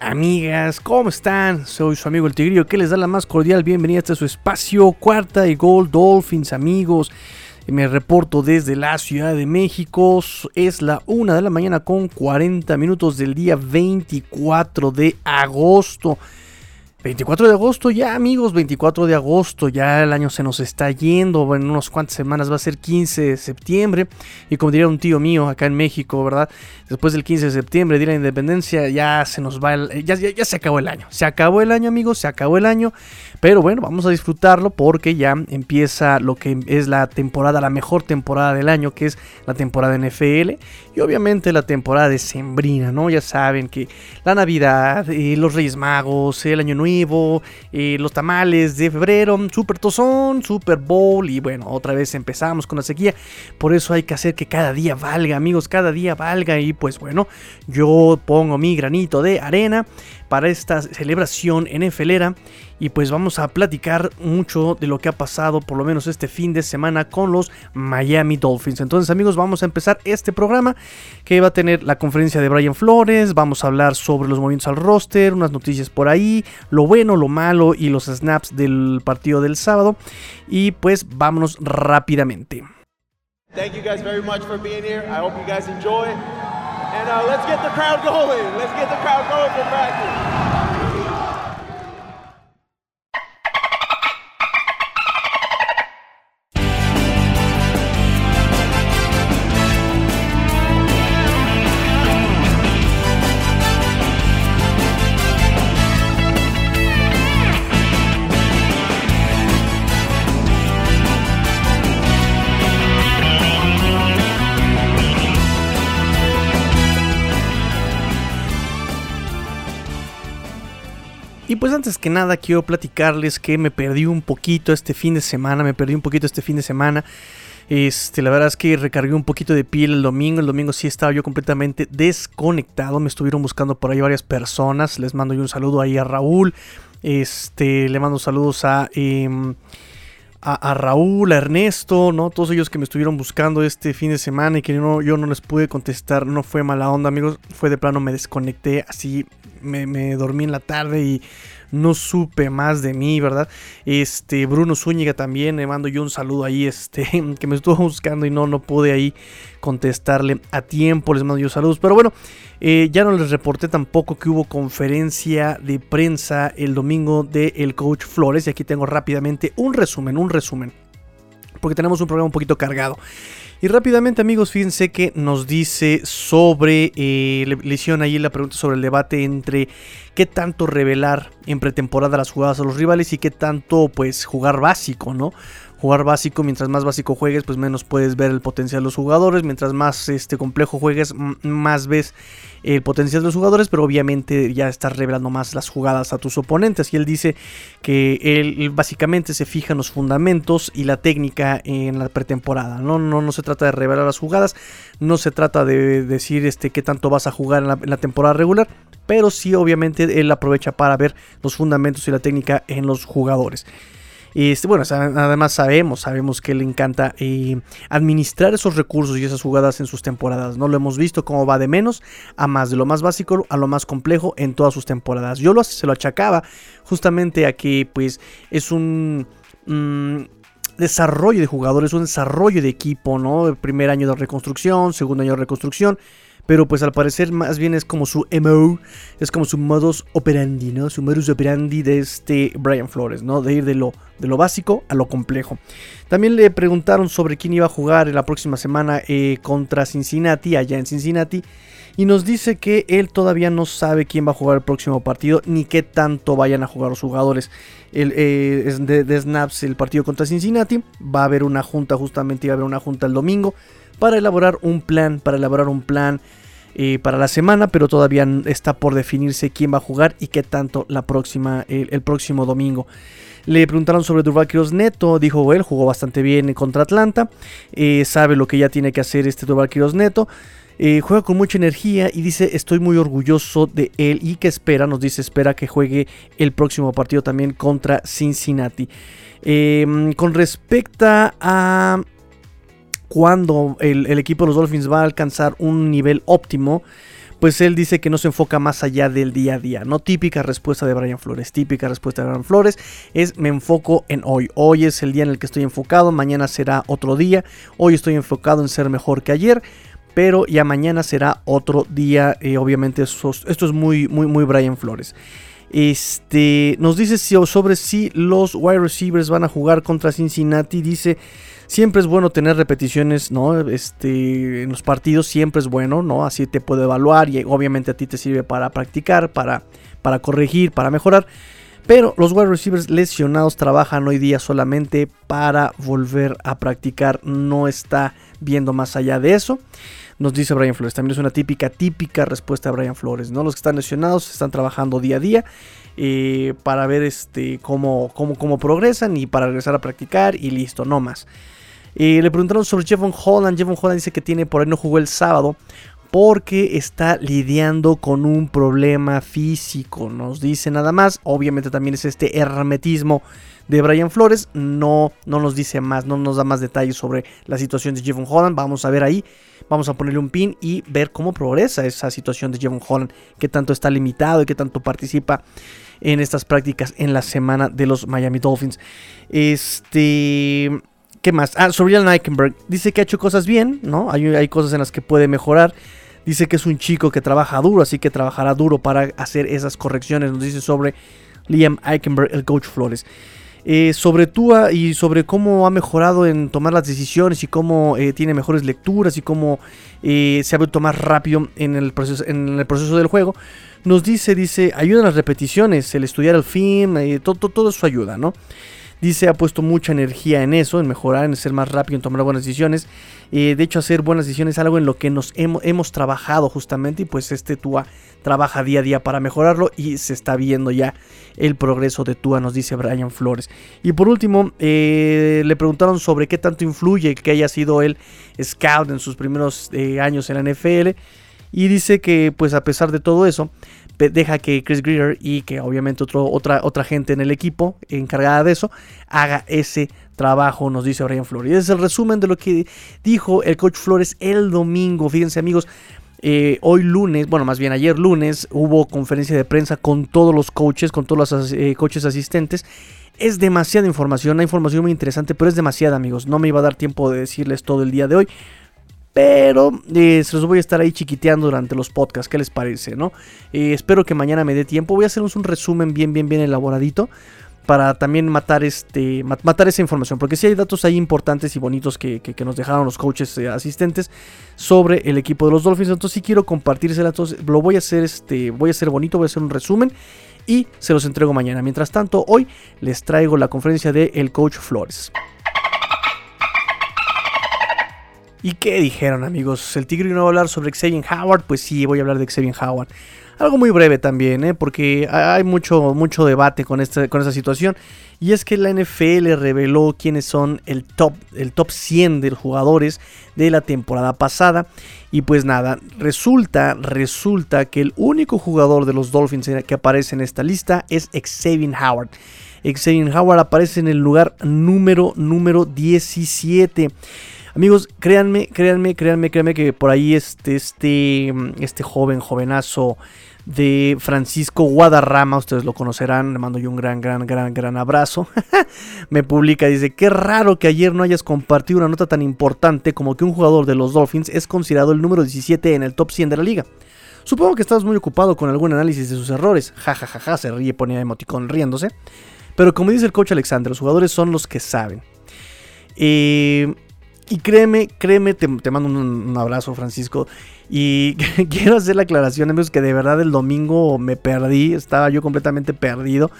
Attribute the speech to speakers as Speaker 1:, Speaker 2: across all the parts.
Speaker 1: Amigas, ¿cómo están? Soy su amigo el Tigrillo que les da la más cordial bienvenida a su espacio, Cuarta y Gold Dolphins, amigos. Me reporto desde la Ciudad de México. Es la una de la mañana con 40 minutos del día 24 de agosto. 24 de agosto ya amigos, 24 de agosto, ya el año se nos está yendo, en unas cuantas semanas va a ser 15 de septiembre y como diría un tío mío acá en México, ¿verdad? Después del 15 de septiembre, día de la independencia, ya se nos va, el, ya, ya, se acabó el año, se acabó el año amigos, se acabó el año, pero bueno, vamos a disfrutarlo porque ya empieza lo que es la temporada, la mejor temporada del año, que es la temporada NFL y obviamente la temporada de Sembrina, ¿no? Ya saben que la Navidad, eh, los Reyes Magos, el Año Nuevo, eh, los tamales de febrero, Super Tozón, Super Bowl y bueno, otra vez empezamos con la sequía. Por eso hay que hacer que cada día valga, amigos, cada día valga y pues bueno, yo pongo mi granito de arena para esta celebración NFLera y pues vamos a platicar mucho de lo que ha pasado por lo menos este fin de semana con los Miami Dolphins. Entonces amigos vamos a empezar este programa que va a tener la conferencia de Brian Flores, vamos a hablar sobre los movimientos al roster, unas noticias por ahí, lo bueno, lo malo y los snaps del partido del sábado y pues vámonos rápidamente. Thank guys very much for being here. I hope you guys enjoy. And uh, let's get the crowd going. Let's get the crowd going for practice. Pues antes que nada quiero platicarles que me perdí un poquito este fin de semana, me perdí un poquito este fin de semana. Este, la verdad es que recargué un poquito de piel el domingo. El domingo sí estaba yo completamente desconectado. Me estuvieron buscando por ahí varias personas. Les mando yo un saludo ahí a Raúl. Este, le mando saludos a, em, a, Raúl, a Ernesto, ¿no? Todos ellos que me estuvieron buscando este fin de semana y que yo no, les pude contestar. No fue mala onda, amigos. Fue de plano, me desconecté así me, dormí en la tarde y no supe más de mí, ¿verdad? Este, Bruno Zúñiga también, le mando yo un saludo ahí, este, que me estuvo buscando y no, no pude ahí contestarle a tiempo, les mando yo saludos, pero bueno, eh, ya no les reporté tampoco que hubo conferencia de prensa el domingo del el coach Flores y aquí tengo rápidamente un resumen, un resumen, porque tenemos un programa un poquito cargado. Y rápidamente amigos, fíjense que nos dice sobre, eh, hicieron ahí la pregunta sobre el debate entre qué tanto revelar en pretemporada las jugadas a los rivales y qué tanto pues jugar básico, ¿no? Jugar básico, mientras más básico juegues, pues menos puedes ver el potencial de los jugadores, mientras más este complejo juegues, más ves el potencial de los jugadores, pero obviamente ya estás revelando más las jugadas a tus oponentes. Y él dice que él básicamente se fija en los fundamentos y la técnica en la pretemporada. No, no, no se trata de revelar las jugadas, no se trata de decir este, qué tanto vas a jugar en la, en la temporada regular, pero sí obviamente él aprovecha para ver los fundamentos y la técnica en los jugadores. Este, bueno, además sabemos, sabemos que le encanta eh, administrar esos recursos y esas jugadas en sus temporadas. No lo hemos visto cómo va de menos a más, de lo más básico a lo más complejo en todas sus temporadas. Yo lo, se lo achacaba justamente a que pues es un... Mm, desarrollo de jugadores, un desarrollo de equipo, ¿no? El primer año de reconstrucción, segundo año de reconstrucción pero pues al parecer más bien es como su MO, es como su modus operandi, ¿no? Su modus operandi de este Brian Flores, ¿no? De ir de lo, de lo básico a lo complejo. También le preguntaron sobre quién iba a jugar en la próxima semana eh, contra Cincinnati, allá en Cincinnati. Y nos dice que él todavía no sabe quién va a jugar el próximo partido ni qué tanto vayan a jugar los jugadores. El, eh, de, de, snaps el partido contra Cincinnati. Va a haber una junta, justamente iba a haber una junta el domingo para elaborar un plan, para elaborar un plan eh, para la semana, pero todavía está por definirse quién va a jugar y qué tanto la próxima, el, próximo domingo. Le preguntaron sobre Durval Quiroz Neto, dijo él, jugó bastante bien contra Atlanta, eh, sabe lo que ya tiene que hacer este Durval Quiroz Neto. Eh, juega con mucha energía y dice estoy muy orgulloso de él y que espera, nos dice espera que juegue el próximo partido también contra Cincinnati. con respecto a cuando el, equipo de los Dolphins va a alcanzar un nivel óptimo, pues él dice que no se enfoca más allá del día a día. No típica respuesta de Brian Flores. Típica respuesta de Brian Flores es me enfoco en hoy. Hoy es el día en el que estoy enfocado, mañana será otro día. Hoy estoy enfocado en ser mejor que ayer. Pero ya mañana será otro día. Eh, obviamente esto, esto es muy, muy, muy Brian Flores. Este, nos dice sobre si los wide receivers van a jugar contra Cincinnati. Dice, siempre es bueno tener repeticiones, ¿no? Este, en los partidos siempre es bueno, ¿no? Así te puede evaluar y obviamente a ti te sirve para practicar, para, para corregir, para mejorar. Pero los wide receivers lesionados trabajan hoy día solamente para volver a practicar. No está viendo más allá de eso nos dice Brian Flores. También es una típica, típica respuesta de Brian Flores. ¿no? Los que están lesionados están trabajando día a día eh, para ver este, cómo, cómo, cómo, progresan y para regresar a practicar y listo, no más. Le preguntaron sobre Jevon Holland. Jevon Holland dice que tiene por ahí no jugó el sábado porque está lidiando con un problema físico. Nos dice nada más. Obviamente también es este hermetismo de Brian Flores. No, no nos dice más, no nos da más detalles sobre la situación de Jevon Holland. Vamos a ver ahí. Vamos a ponerle un pin y ver cómo progresa esa situación de Jevon Holland. Qué tanto está limitado y qué tanto participa en estas prácticas en la semana de los Miami Dolphins. Este. ¿Qué más? Ah, sobre Eichenberg. Dice que ha hecho cosas bien, ¿no? Hay, hay cosas en las que puede mejorar. Dice que es un chico que trabaja duro, así que trabajará duro para hacer esas correcciones. Nos dice sobre Liam Eichenberg, el coach Flores. Eh, sobre Tua y sobre cómo ha mejorado en tomar las decisiones y cómo eh, tiene mejores lecturas y cómo eh, se ha vuelto más rápido en el, proceso, en el proceso del juego. Nos dice, dice, ayudan las repeticiones, el estudiar el film, todo, todo eso ayuda, ¿no? Dice, ha puesto mucha energía en eso, en mejorar, en ser más rápido, en tomar buenas decisiones. de hecho, hacer buenas decisiones es algo en lo que nos hemos, hemos trabajado justamente y pues este Tua trabaja día a día para mejorarlo y se está viendo ya el progreso de Tua, nos dice Brian Flores. Y por último, eh, le preguntaron sobre qué tanto influye que haya sido el scout en sus primeros eh, años en la NFL. Y dice que pues a pesar de todo eso, deja que Chris Greer y que obviamente otro, otra, otra gente en el equipo encargada de eso haga ese trabajo, nos dice Brian Flores. Y ese es el resumen de lo que dijo el coach Flores el domingo. Fíjense amigos, eh, hoy lunes, bueno, más bien ayer lunes, hubo conferencia de prensa con todos los coaches, con todos los eh, coaches asistentes. Es demasiada información, una información muy interesante, pero es demasiada, amigos. No me iba a dar tiempo de decirles todo el día de hoy. Pero eh, se los voy a estar ahí chiquiteando durante los podcasts. ¿Qué les parece? ¿no? espero que mañana me dé tiempo. Voy a hacer un resumen bien, bien, bien elaboradito para también matar, este, matar esa información. Porque si hay datos ahí importantes y bonitos que, nos dejaron los coaches eh, asistentes sobre el equipo de los Dolphins. Entonces sí quiero compartírselas. Entonces lo voy a hacer, este, voy a hacer bonito, voy a hacer un resumen y se los entrego mañana. Mientras tanto, hoy les traigo la conferencia de el coach Flores. ¿Y qué dijeron amigos? ¿El Tigre no va a hablar sobre Xavier Howard? Pues sí, voy a hablar de Xavier Howard. Algo muy breve también, ¿eh? porque hay mucho, mucho debate con, este, con esta situación. Y es que la NFL reveló quiénes son el top, el top 100 de jugadores de la temporada pasada. Y pues nada, resulta, resulta que el único jugador de los Dolphins que aparece en esta lista es Xavier Howard. Xavier Howard aparece en el lugar número, número 17. Amigos, créanme, créanme, créanme, créanme que por ahí este, este, este joven, jovenazo de Francisco Guadarrama, ustedes lo conocerán, le mando yo un gran, gran, gran, gran abrazo. Me publica, dice, qué raro que ayer no hayas compartido una nota tan importante como que un jugador de los Dolphins es considerado el número 17 en el top 100 de la liga. Supongo que estás muy ocupado con algún análisis de sus errores. Ja, ja, ja, ja, se ríe, ponía emoticón riéndose. Pero como dice el coach Alexander, los jugadores son los que saben. Eh, y créeme, créeme, te, mando un, abrazo, Francisco. Y quiero hacer la aclaración, amigos, que de verdad el domingo me perdí, estaba yo completamente perdido.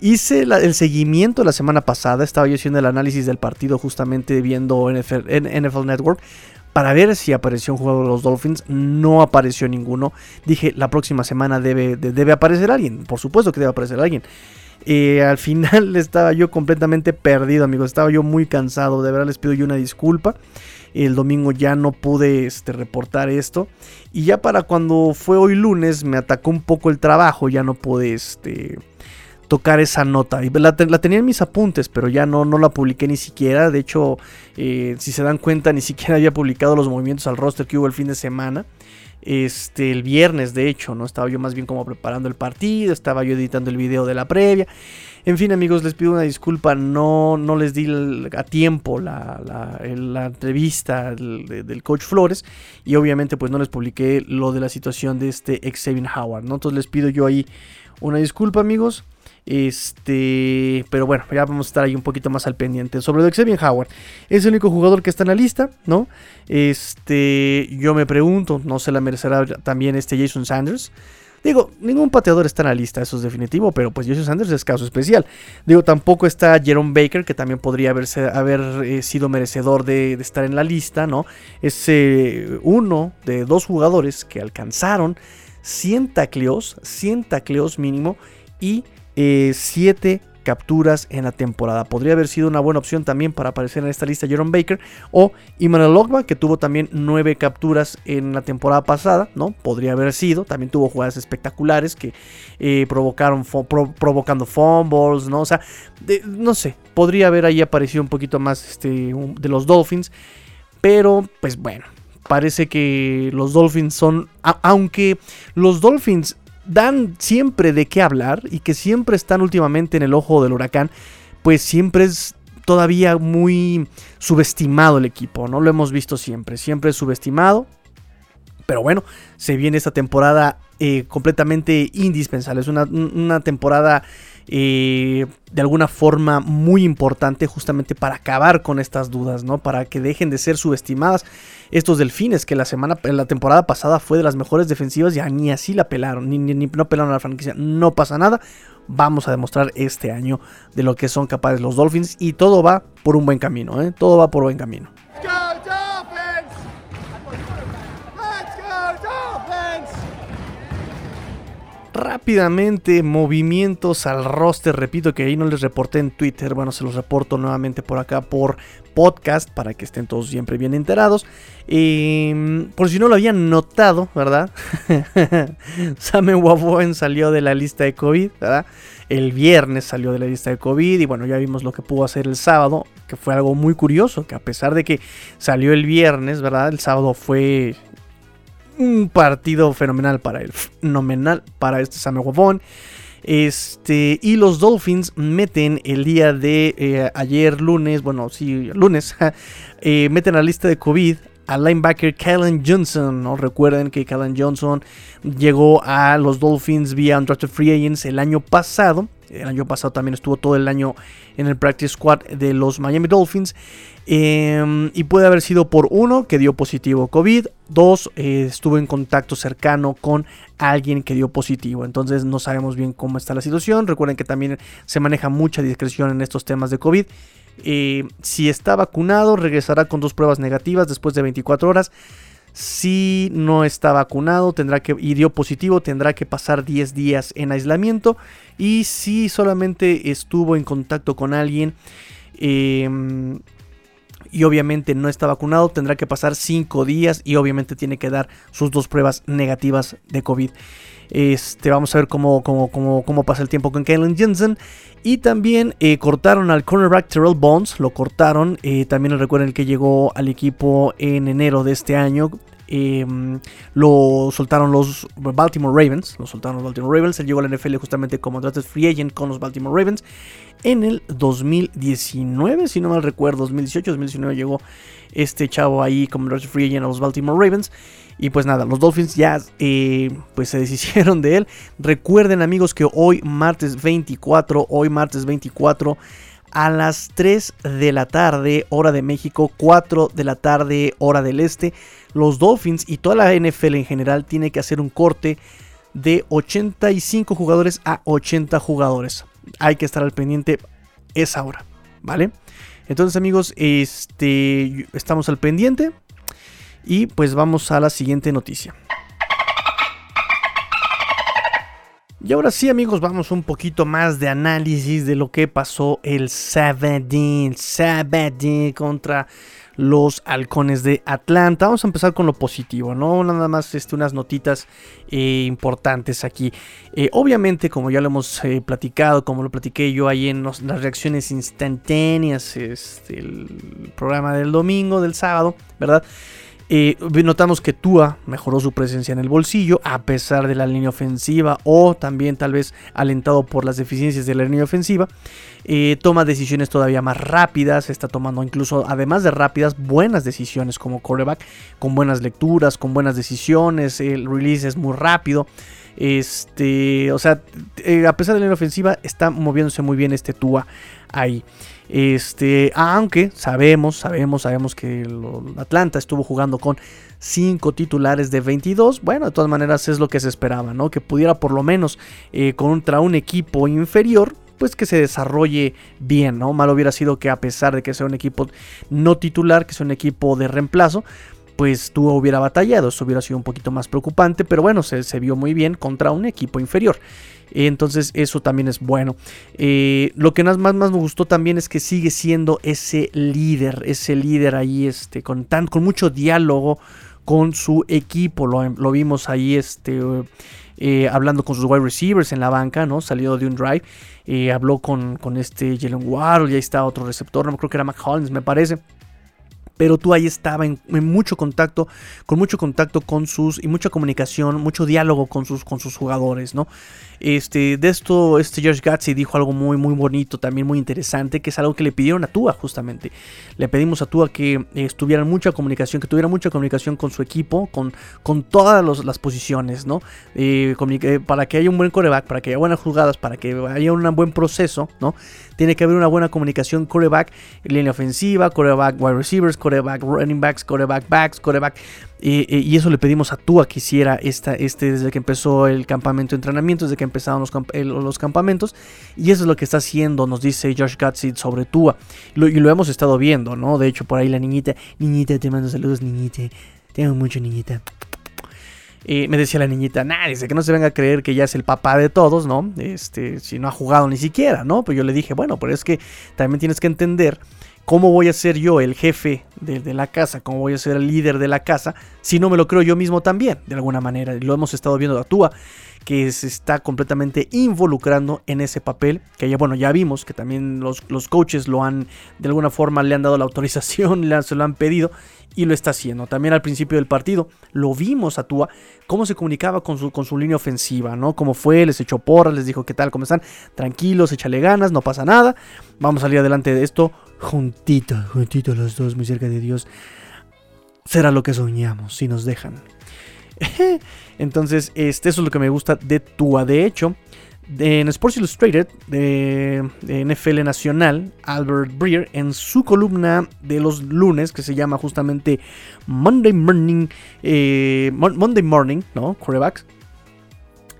Speaker 1: Hice el seguimiento la semana pasada, estaba yo haciendo el análisis del partido justamente viendo NFL, NFL Network para ver si apareció un jugador de los Dolphins. No apareció ninguno. Dije, la próxima semana debe, debe aparecer alguien. Por supuesto que debe aparecer alguien. Al final estaba yo completamente perdido, amigos. Estaba yo muy cansado. De verdad les pido yo una disculpa. El domingo ya no pude este, reportar esto. Y ya para cuando fue hoy lunes me atacó un poco el trabajo. Ya no pude este, tocar esa nota. Y la, tenía en mis apuntes, pero ya no, no la publiqué ni siquiera. De hecho, eh, si se dan cuenta, ni siquiera había publicado los movimientos al roster que hubo el fin de semana. Este, el viernes, de hecho, ¿no? Estaba yo más bien como preparando el partido, estaba yo editando el video de la previa. En fin, amigos, les pido una disculpa, no, no les di a tiempo la, la, entrevista del, coach Flores y obviamente pues no les publiqué lo de la situación de este Xavier Howard, ¿no? Entonces les pido yo ahí una disculpa, amigos. Este, pero bueno, ya vamos a estar ahí un poquito más al pendiente. Sobre lo Xavier Howard, es el único jugador que está en la lista, ¿no? Este, yo me pregunto, ¿no se la merecerá también este Jason Sanders? Digo, ningún pateador está en la lista, eso es definitivo, pero pues Jason Sanders es caso especial. Digo, tampoco está Jerome Baker, que también podría haber eh, sido merecedor de, estar en la lista, ¿no? Es eh, uno de dos jugadores que alcanzaron 100 tacleos, 100 tacleos mínimo y 7 eh, capturas en la temporada. Podría haber sido una buena opción también para aparecer en esta lista Jerome Baker o Emmanuel Logba, que tuvo también 9 capturas en la temporada pasada, ¿no? Podría haber sido. También tuvo jugadas espectaculares que eh, provocaron provocando fumbles, ¿no? O sea, no sé, podría haber ahí aparecido un poquito más este, de los Dolphins. Pero, pues bueno, parece que los Dolphins son, aunque los Dolphins dan siempre de qué hablar y que siempre están últimamente en el ojo del huracán, pues siempre es todavía muy subestimado el equipo, ¿no? Lo hemos visto siempre, siempre es subestimado. Pero bueno, se viene esta temporada eh, completamente indispensable. Es una, una temporada eh, de alguna forma muy importante justamente para acabar con estas dudas, ¿no? Para que dejen de ser subestimadas estos delfines que la semana, la temporada pasada fue de las mejores defensivas, ya ni así la pelaron, ni, ni, no pelaron a la franquicia, no pasa nada. Vamos a demostrar este año de lo que son capaces los Dolphins y todo va por un buen camino, ¿eh? Todo va por buen camino. Rápidamente movimientos al roster. Repito que ahí no les reporté en Twitter. Bueno, se los reporto nuevamente por acá por podcast para que estén todos siempre bien enterados. Em, por si no lo habían notado, ¿verdad? Samuel Waboen salió de la lista de COVID, ¿verdad? El viernes salió de la lista de COVID y bueno, ya vimos lo que pudo hacer el sábado, que fue algo muy curioso, que a pesar de que salió el viernes, ¿verdad? El sábado fue un partido fenomenal para él. Fenomenal para este Samuel Wabon. Este, y los Dolphins meten el día de eh, ayer, lunes, bueno, sí, lunes, eh, meten a la lista de COVID al linebacker Kellen Johnson. ¿no? Recuerden que Kellen Johnson llegó a los Dolphins vía Undrafted Free Agents el año pasado. El año pasado también estuvo todo el año en el practice squad de los Miami Dolphins. Em, y puede haber sido por uno que dio positivo COVID, dos eh, estuvo en contacto cercano con alguien que dio positivo. Entonces no sabemos bien cómo está la situación. Recuerden que también se maneja mucha discreción en estos temas de COVID. Eh, si está vacunado, regresará con dos pruebas negativas después de 24 horas. Si no está vacunado tendrá que, y dio positivo, tendrá que pasar 10 días en aislamiento. Y si solamente estuvo en contacto con alguien em, y obviamente no está vacunado, tendrá que pasar 5 días y obviamente tiene que dar sus dos pruebas negativas de COVID. Este, vamos a ver cómo, cómo, cómo, pasa el tiempo con Kellen Jensen. Y también eh, cortaron al cornerback Terrell Bones, lo cortaron. Eh, también recuerden que llegó al equipo en enero de este año. Em, lo soltaron los Baltimore Ravens. Lo soltaron los Baltimore Ravens. Él llegó a la NFL justamente como drafted free agent con los Baltimore Ravens en el 2019, si no mal recuerdo, 2018, 2019 llegó este chavo ahí como drafted free agent a los Baltimore Ravens. Y pues nada, los Dolphins ya eh, pues se deshicieron de él. Recuerden amigos que hoy martes 24, hoy martes 24 a las 3 de la tarde, hora de México, 4 de la tarde, hora del este, los Dolphins y toda la NFL en general tiene que hacer un corte de 85 jugadores a 80 jugadores. Hay que estar al pendiente esa hora, ¿vale? Entonces amigos, este, estamos al pendiente. Y pues vamos a la siguiente noticia. Y ahora sí amigos, vamos un poquito más de análisis de lo que pasó el sábado, sábado contra los halcones de Atlanta. Vamos a empezar con lo positivo, ¿no? Nada más este, unas notitas eh, importantes aquí. Eh, obviamente, como ya lo hemos eh, platicado, como lo platiqué yo ahí en las reacciones instantáneas, este, el programa del domingo, del sábado, ¿verdad? Notamos que Tua mejoró su presencia en el bolsillo a pesar de la línea ofensiva o también tal vez alentado por las deficiencias de la línea ofensiva. Eh, toma decisiones todavía más rápidas, está tomando incluso además de rápidas buenas decisiones como coreback, con buenas lecturas, con buenas decisiones, el release es muy rápido. Este, o sea, eh, a pesar de la línea ofensiva está moviéndose muy bien este Tua ahí. Este, aunque sabemos, sabemos, sabemos que Atlanta estuvo jugando con 5 titulares de 22. Bueno, de todas maneras es lo que se esperaba, ¿no? Que pudiera por lo menos eh, contra un equipo inferior, pues que se desarrolle bien. Mal hubiera sido que a pesar de que sea un equipo no titular, que sea un equipo de reemplazo, pues tú hubiera batallado, eso hubiera sido un poquito más preocupante, pero bueno, se vio muy bien contra un equipo inferior. Entonces eso también es bueno. Eh, lo que más, más, me gustó también es que sigue siendo ese líder, ese líder ahí este, con, tan, con mucho diálogo con su equipo. Lo, vimos ahí este, eh, hablando con sus wide receivers en la banca, ¿no? Salido de un drive. Eh, habló con, con este Jalen Waddle, ya está otro receptor, no creo que era McCollins, me parece pero tú ahí estaba en, mucho contacto, con mucho contacto con sus y mucha comunicación, mucho diálogo con sus, con sus jugadores, ¿no? Este, de esto, este George Gatsby dijo algo muy, muy bonito, también muy interesante, que es algo que le pidieron a Tua, justamente. Le pedimos a Tua que eh, estuviera mucha comunicación, que tuviera mucha comunicación con su equipo, con, con todas las posiciones, ¿no? Eh, para que haya un buen coreback, para que haya buenas jugadas, para que haya un buen proceso, ¿no? Tiene que haber una buena comunicación coreback, línea ofensiva, coreback wide receivers, coreback running backs, coreback backs, coreback y eso le pedimos a Tua que hiciera esta, este desde que empezó el campamento de entrenamiento, desde que empezaron los, los campamentos. Y eso es lo que está haciendo, nos dice Josh Gatsid sobre Tua. y lo hemos estado viendo, ¿no? De hecho, por ahí la niñita, niñita, te mando saludos, niñita. Te amo mucho, niñita. Y me decía la niñita, nah, dice que no se venga a creer que ya es el papá de todos, ¿no? Este, si no ha jugado ni siquiera, ¿no? Pues yo le dije, bueno, pero es que también tienes que entender ¿Cómo voy a ser yo el jefe de, la casa? ¿Cómo voy a ser el líder de la casa? Si no me lo creo yo mismo también, de alguna manera. Lo hemos estado viendo a Tua, que se está completamente involucrando en ese papel. Que ya, bueno, ya vimos que también los, los coaches lo han, de alguna forma, le han dado la autorización, le se lo han pedido y lo está haciendo. También al principio del partido lo vimos a Tua, cómo se comunicaba con su, con su línea ofensiva, ¿no? Cómo fue, les echó porras, les dijo qué tal, cómo están, tranquilos, échale ganas, no pasa nada, vamos a salir adelante de esto juntito, juntito los dos, muy cerca de Dios. Será lo que soñamos, si nos dejan. Entonces, este, eso es lo que me gusta de Tua. De hecho, en Sports Illustrated de, NFL Nacional, Albert Breer, en su columna de los lunes, que se llama justamente Monday Morning, eh, Monday Morning, ¿no? Quarterbacks,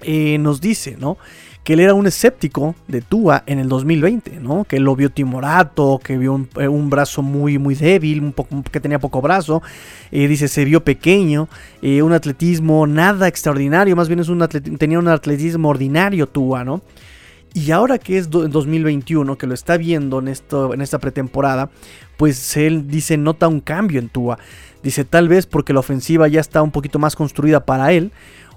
Speaker 1: eh, nos dice, ¿no? Que él era un escéptico de Tua en el 2020, ¿no? Que lo vio timorato, que vio un, eh, brazo muy, muy débil, un poco, que tenía poco brazo. Eh, dice, se vio pequeño, eh, un atletismo nada extraordinario, más bien es un tenía un atletismo ordinario Tua, ¿no? Y ahora que es en 2021, que lo está viendo en, esto, en esta pretemporada, pues él dice, nota un cambio en Tua. Dice, tal vez porque la ofensiva ya está un poquito más construida para él,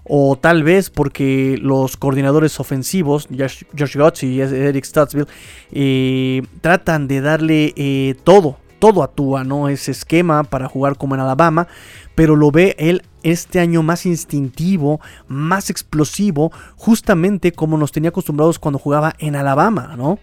Speaker 1: o tal vez porque los coordinadores ofensivos, Josh, Josh y Eric Stutzville, eh, tratan de darle eh, todo, todo a Tua, ¿no? Ese esquema para jugar como en Alabama, pero lo ve él este año más instintivo, más explosivo, justamente como nos tenía acostumbrados cuando jugaba en Alabama, ¿no?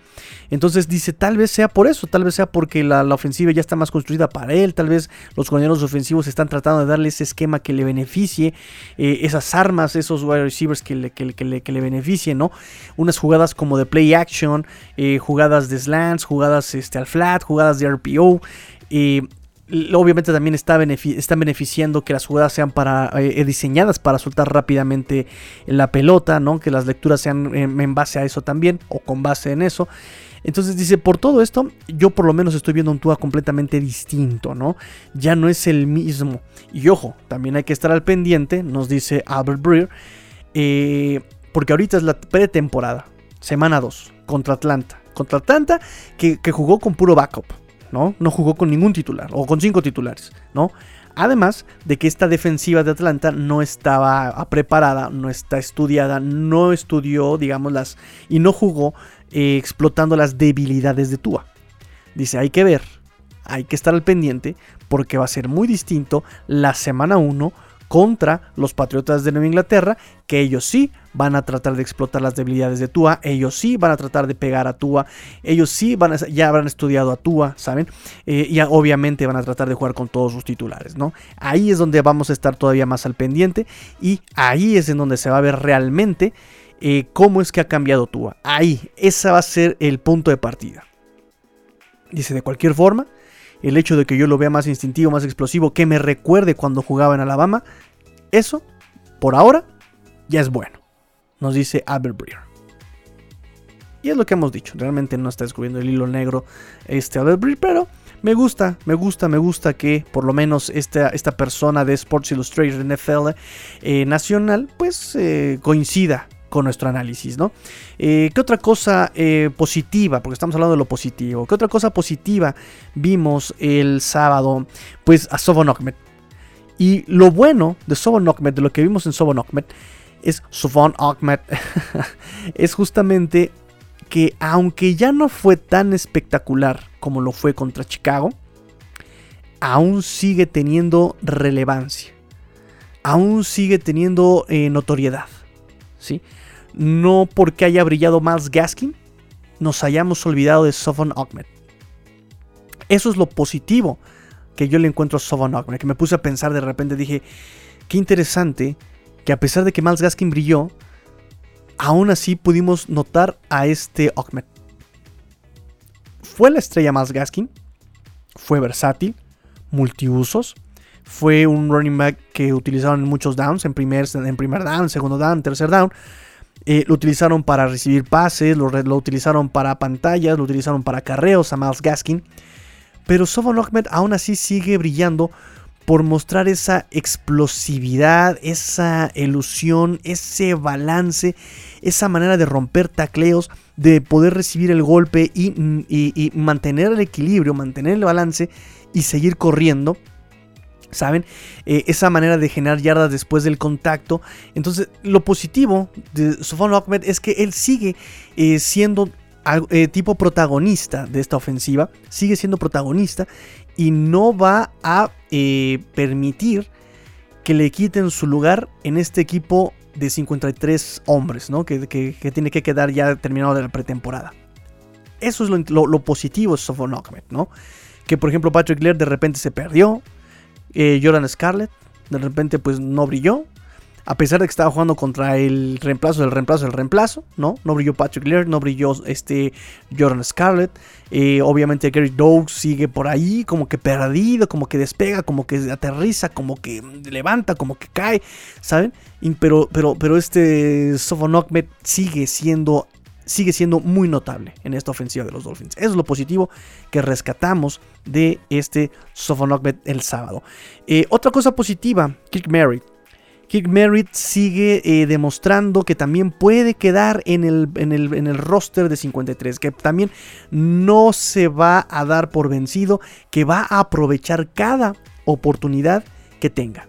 Speaker 1: Entonces dice, tal vez sea por eso, tal vez sea porque la, ofensiva ya está más construida para él, tal vez los coordinadores ofensivos están tratando de darle ese esquema que le beneficie, eh, esas armas, esos wide receivers que le, que, que le beneficien, ¿no? Unas jugadas como de play action, eh, jugadas de slants, jugadas este, al flat, jugadas de RPO. Eh, obviamente también está están beneficiando que las jugadas sean para, eh, diseñadas para soltar rápidamente la pelota, ¿no? que las lecturas sean en, base a eso también o con base en eso. Entonces dice, por todo esto, yo por lo menos estoy viendo un Tua completamente distinto, ¿no? Ya no es el mismo. Y ojo, también hay que estar al pendiente, nos dice Albert Breer, eh, porque ahorita es la pretemporada, semana 2, contra Atlanta. Contra Atlanta, que jugó con puro backup. ¿No? No jugó con ningún titular o con cinco titulares, ¿no? Además de que esta defensiva de Atlanta no estaba preparada, no está estudiada, no estudió, digamos, las. y no jugó eh, explotando las debilidades de Tua. Dice, hay que ver, hay que estar al pendiente, porque va a ser muy distinto la semana 1 contra los Patriotas de Nueva Inglaterra, que ellos sí van a tratar de explotar las debilidades de Tua, ellos sí van a tratar de pegar a Tua, ellos sí van a, ya habrán estudiado a Tua, ¿saben? Eh, y obviamente van a tratar de jugar con todos sus titulares, ¿no? Ahí es donde vamos a estar todavía más al pendiente y ahí es en donde se va a ver realmente eh, cómo es que ha cambiado Tua. Ahí, ese va a ser el punto de partida. Dice, de cualquier forma, el hecho de que yo lo vea más instintivo, más explosivo, que me recuerde cuando jugaba en Alabama, eso, por ahora, ya es bueno, nos dice Albert Breer. Y es lo que hemos dicho, realmente no está descubriendo el hilo negro este Albert Breer, pero me gusta, me gusta, me gusta que por lo menos esta, esta persona de Sports Illustrated NFL eh, nacional, pues eh, coincida con nuestro análisis, ¿no? Eh, ¿Qué otra cosa eh, positiva? Porque estamos hablando de lo positivo. ¿Qué otra cosa positiva vimos el sábado? Pues a Sobon Ahmed. Y lo bueno de Sobon Ahmed, de lo que vimos en Sobon Ahmed, es Sobon es justamente que aunque ya no fue tan espectacular como lo fue contra Chicago, aún sigue teniendo relevancia. Aún sigue teniendo eh, notoriedad. ¿Sí? no porque haya brillado más Gaskin, nos hayamos olvidado de Sofon Ahmed. Eso es lo positivo que yo le encuentro a Sofon Ahmed, que me puse a pensar de repente, dije, qué interesante que a pesar de que Miles Gaskin brilló, aún así pudimos notar a este Ahmed. Fue la estrella Miles Gaskin, fue versátil, multiusos, fue un running back que utilizaron en muchos downs, en primer, en primer down, segundo down, tercer down, eh, lo utilizaron para recibir pases, lo, utilizaron para pantallas, lo utilizaron para carreos a Miles Gaskin. Pero Sofon Ahmed aún así sigue brillando por mostrar esa explosividad, esa ilusión, ese balance, esa manera de romper tacleos, de poder recibir el golpe y mantener el equilibrio, mantener el balance y seguir corriendo. ¿Saben? Eh, esa manera de generar yardas después del contacto. Entonces, lo positivo de Sofon Ahmed es que él sigue eh, siendo eh, tipo protagonista de esta ofensiva, sigue siendo protagonista y no va a permitir que le quiten su lugar en este equipo de 53 hombres, ¿no? Que, tiene que quedar ya terminado de la pretemporada. Eso es lo, positivo de Sofon Ahmed, ¿no? Que por ejemplo Patrick Lear de repente se perdió, eh, Jordan Scarlett, de repente pues no brilló. A pesar de que estaba jugando contra el reemplazo del reemplazo del reemplazo, ¿no? No brilló Patrick Laird, no brilló este Jordan Scarlett. Eh, obviamente Gary Doug sigue por ahí, como que perdido, como que despega, como que aterriza, como que levanta, como que cae, ¿saben? pero, pero, pero este Sofon sigue siendo sigue siendo muy notable en esta ofensiva de los Dolphins. Eso es lo positivo que rescatamos de este Sofonokbet el sábado. Eh, otra cosa positiva, Kirk Merritt. Kirk Merritt sigue eh, demostrando que también puede quedar en el, en, el, en el roster de 53, que también no se va a dar por vencido, que va a aprovechar cada oportunidad que tenga.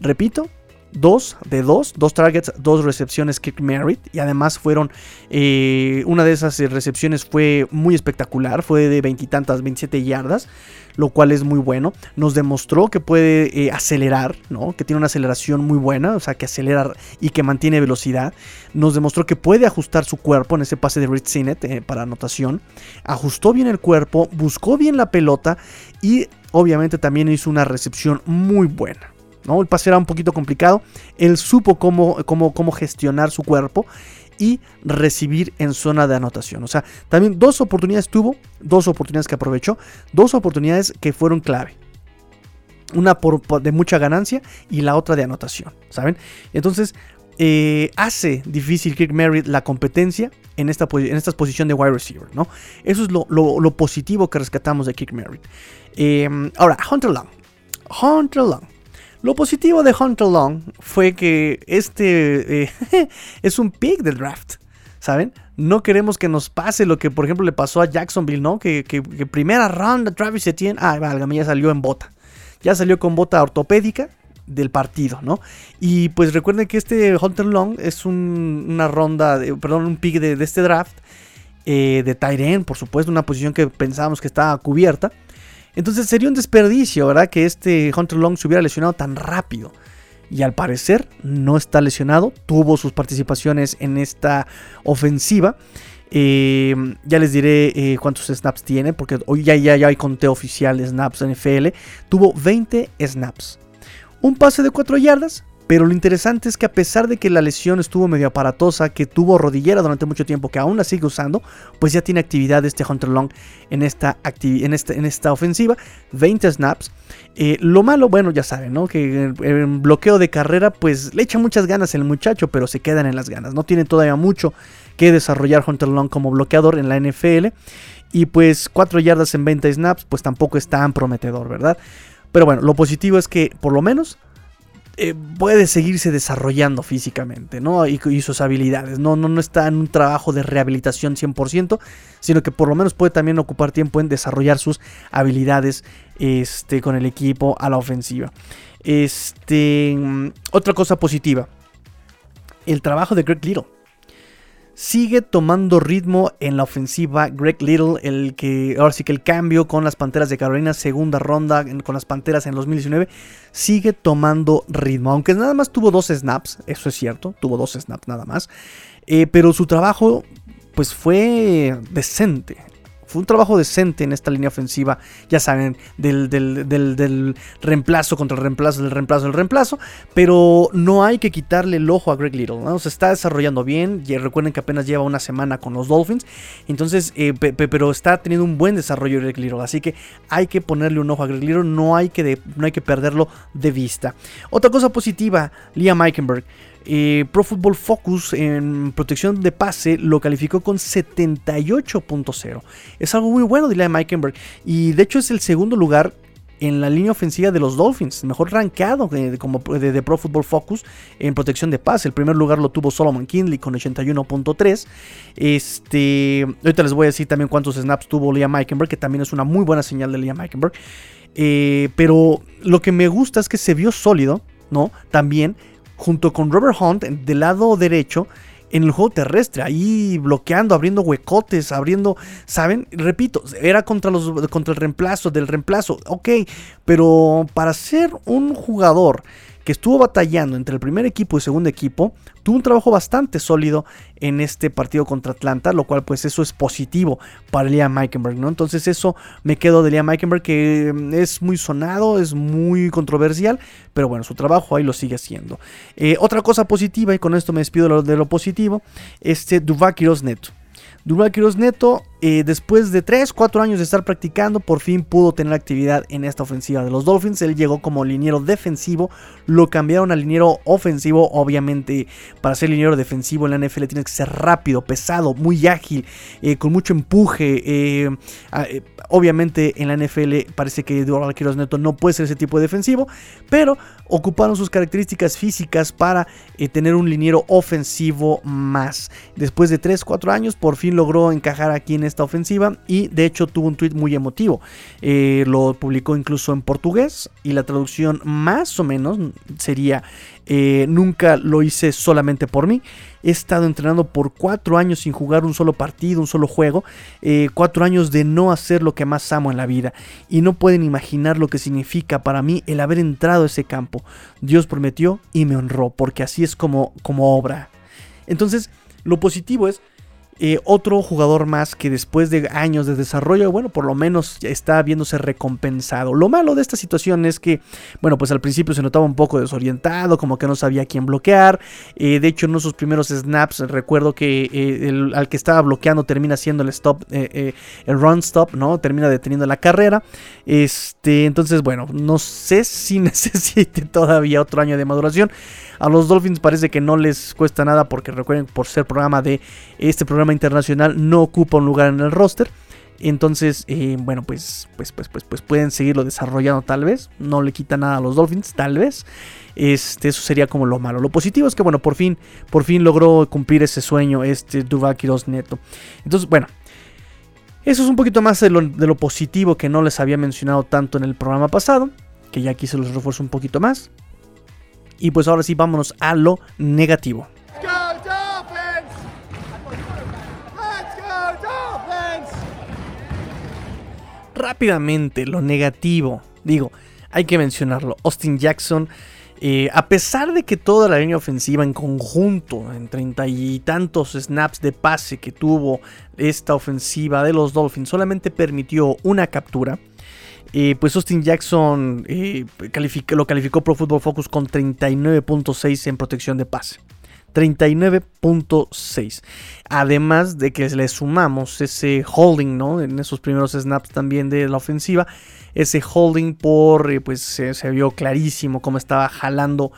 Speaker 1: Repito, dos de dos, dos targets, dos recepciones Kick Merritt. Y además fueron, eh, una de esas recepciones fue muy espectacular, fue de veintitantas, 27 yardas, lo cual es muy bueno. Nos demostró que puede eh, acelerar, ¿no? Que tiene una aceleración muy buena, o sea, que acelera y que mantiene velocidad. Nos demostró que puede ajustar su cuerpo en ese pase de Rich Sinet eh, para anotación. Ajustó bien el cuerpo, buscó bien la pelota y obviamente también hizo una recepción muy buena. El pase era un poquito complicado. Él supo cómo, cómo, cómo gestionar su cuerpo y recibir en zona de anotación. O sea, también dos oportunidades tuvo, dos oportunidades que aprovechó, dos oportunidades que fueron clave. Una de mucha ganancia y la otra de anotación, ¿saben? Entonces, eh, hace difícil Kirk Merritt la competencia en esta, en posición de wide receiver, ¿no? Eso es lo, positivo que rescatamos de Kirk Merritt. Eh, ahora, Hunter Long. Hunter Long. Lo positivo de Hunter Long fue que este eh, es un pick del draft. ¿saben? No queremos que nos pase lo que, por ejemplo, le pasó a Jacksonville, ¿no? Que, primera ronda Travis Etienne, ah, válgame, ya salió en bota. Ya salió con bota ortopédica del partido, ¿no? Y pues recuerden que este Hunter Long es una ronda, perdón, un pick de, este draft eh, de Tyren, por supuesto, una posición que pensábamos que estaba cubierta. Entonces sería un desperdicio, ¿verdad? Que este Hunter Long se hubiera lesionado tan rápido y al parecer no está lesionado. Tuvo sus participaciones en esta ofensiva. Eh, ya les diré eh, cuántos snaps tiene, porque hoy ya, ya, ya hay conteo oficial de snaps NFL. Tuvo 20 snaps. Un pase de 4 yardas, pero lo interesante es que a pesar de que la lesión estuvo medio aparatosa, que tuvo rodillera durante mucho tiempo, que aún la sigue usando, pues ya tiene actividad este Hunter Long en esta, en esta, en esta ofensiva. 20 snaps. Eh, lo malo, bueno, ya saben, ¿no? Que en bloqueo de carrera, pues le echa muchas ganas el muchacho, pero se quedan en las ganas. No tiene todavía mucho que desarrollar Hunter Long como bloqueador en la NFL. Y pues 4 yardas en 20 snaps, pues tampoco es tan prometedor, ¿verdad? Pero bueno, lo positivo es que por lo menos eh, puede seguirse desarrollando físicamente, ¿no? Y, sus habilidades. No, no, no está en un trabajo de rehabilitación 100%, sino que por lo menos puede también ocupar tiempo en desarrollar sus habilidades este, con el equipo a la ofensiva. Este, mm, otra cosa positiva, el trabajo de Greg Little sigue tomando ritmo en la ofensiva. Greg Little, el que ahora sí que el cambio con las Panteras de Carolina, segunda ronda con las Panteras en 2019, sigue tomando ritmo. Aunque nada más tuvo dos snaps, eso es cierto, tuvo dos snaps nada más. Eh, pero su trabajo pues fue decente. Fue un trabajo decente en esta línea ofensiva, ya saben, del, reemplazo contra el reemplazo, del reemplazo, del reemplazo. Pero no hay que quitarle el ojo a Greg Little. ¿no? Se está desarrollando bien. Y recuerden que apenas lleva una semana con los Dolphins. Entonces, eh, pero está teniendo un buen desarrollo Greg Little. Así que hay que ponerle un ojo a Greg Little. No hay que, no hay que perderlo de vista. Otra cosa positiva, Liam Eikenberg. Eh, Pro Football Focus en protección de pase lo calificó con 78.0. Es algo muy bueno de Liam Eikenberg. Y de hecho es el segundo lugar en la línea ofensiva de los Dolphins, mejor rankeado de, como de, Pro Football Focus en protección de pase. El primer lugar lo tuvo Solomon Kinley con 81.3. Este, ahorita les voy a decir también cuántos snaps tuvo Liam Eikenberg, que también es una muy buena señal de Liam Eikenberg. Eh, pero lo que me gusta es que se vio sólido, ¿no? También junto con Robert Hunt del lado derecho en el juego terrestre, ahí bloqueando, abriendo huecotes, abriendo, ¿saben? Repito, era contra, los, contra el reemplazo, del reemplazo, ok, pero para ser un jugador que estuvo batallando entre el primer equipo y segundo equipo, tuvo un trabajo bastante sólido en este partido contra Atlanta, lo cual pues eso es positivo para Liam Meikenberg, ¿no? Entonces eso me quedo de Liam Meikenberg que mm, es muy sonado, es muy controversial, pero bueno, su trabajo ahí lo sigue haciendo. Eh, otra cosa positiva, y con esto me despido de lo, positivo, este Duvakiros Neto. Duvakiros Neto eh, después de 3, 4 años de estar practicando, por fin pudo tener actividad en esta ofensiva de los Dolphins. Él llegó como liniero defensivo, lo cambiaron a liniero ofensivo. Obviamente, para ser liniero defensivo en la NFL tienes que ser rápido, pesado, muy ágil, eh, con mucho empuje. Eh, obviamente, en la NFL parece que Eduardo Quiroz Neto no puede ser ese tipo de defensivo, pero ocuparon sus características físicas para tener un liniero ofensivo más. Después de 3, 4 años, por fin logró encajar aquí en esta ofensiva y de hecho tuvo un tweet muy emotivo. Eh, lo publicó incluso en portugués y la traducción más o menos sería eh, nunca lo hice solamente por mí. He estado entrenando por cuatro años sin jugar un solo partido, un solo juego. Eh, cuatro años de no hacer lo que más amo en la vida. Y no pueden imaginar lo que significa para mí el haber entrado a ese campo. Dios prometió y me honró, porque así es como, como obra. Entonces, lo positivo es eh, otro jugador más que después de años de desarrollo, bueno, por lo menos está viéndose recompensado. Lo malo de esta situación es que, bueno, pues al principio se notaba un poco desorientado, como que no sabía quién bloquear. Eh, de hecho, en sus primeros snaps, recuerdo que eh, al que estaba bloqueando termina siendo el stop, el run stop, ¿no? Termina deteniendo la carrera. Este, entonces, bueno, no sé si necesite todavía otro año de maduración. A los Dolphins parece que no les cuesta nada porque recuerden, por ser programa de este programa internacional, no ocupa un lugar en el roster. Entonces, eh, bueno, pues, pues, pues, pues, pues pueden seguirlo desarrollando tal vez. No le quita nada a los Dolphins, tal vez. Este, eso sería como lo malo. Lo positivo es que, bueno, por fin, por fin logró cumplir ese sueño, este Duval Quiroz Neto. Entonces, bueno, eso es un poquito más de lo, positivo que no les había mencionado tanto en el programa pasado, que ya aquí se los refuerzo un poquito más. Y pues ahora sí, vámonos a lo negativo. Rápidamente, lo negativo. Digo, hay que mencionarlo. Austin Jackson eh, a pesar de que toda la línea ofensiva en conjunto, en treinta y tantos snaps de pase que tuvo esta ofensiva de los Dolphins, solamente permitió una captura. Eh, pues Austin Jackson eh, lo calificó Pro Football Focus con 39.6 en protección de pase. 39.6. Además de que le sumamos ese holding, ¿no? En esos primeros snaps también de la ofensiva. Ese holding por, eh, pues se, vio clarísimo cómo estaba jalando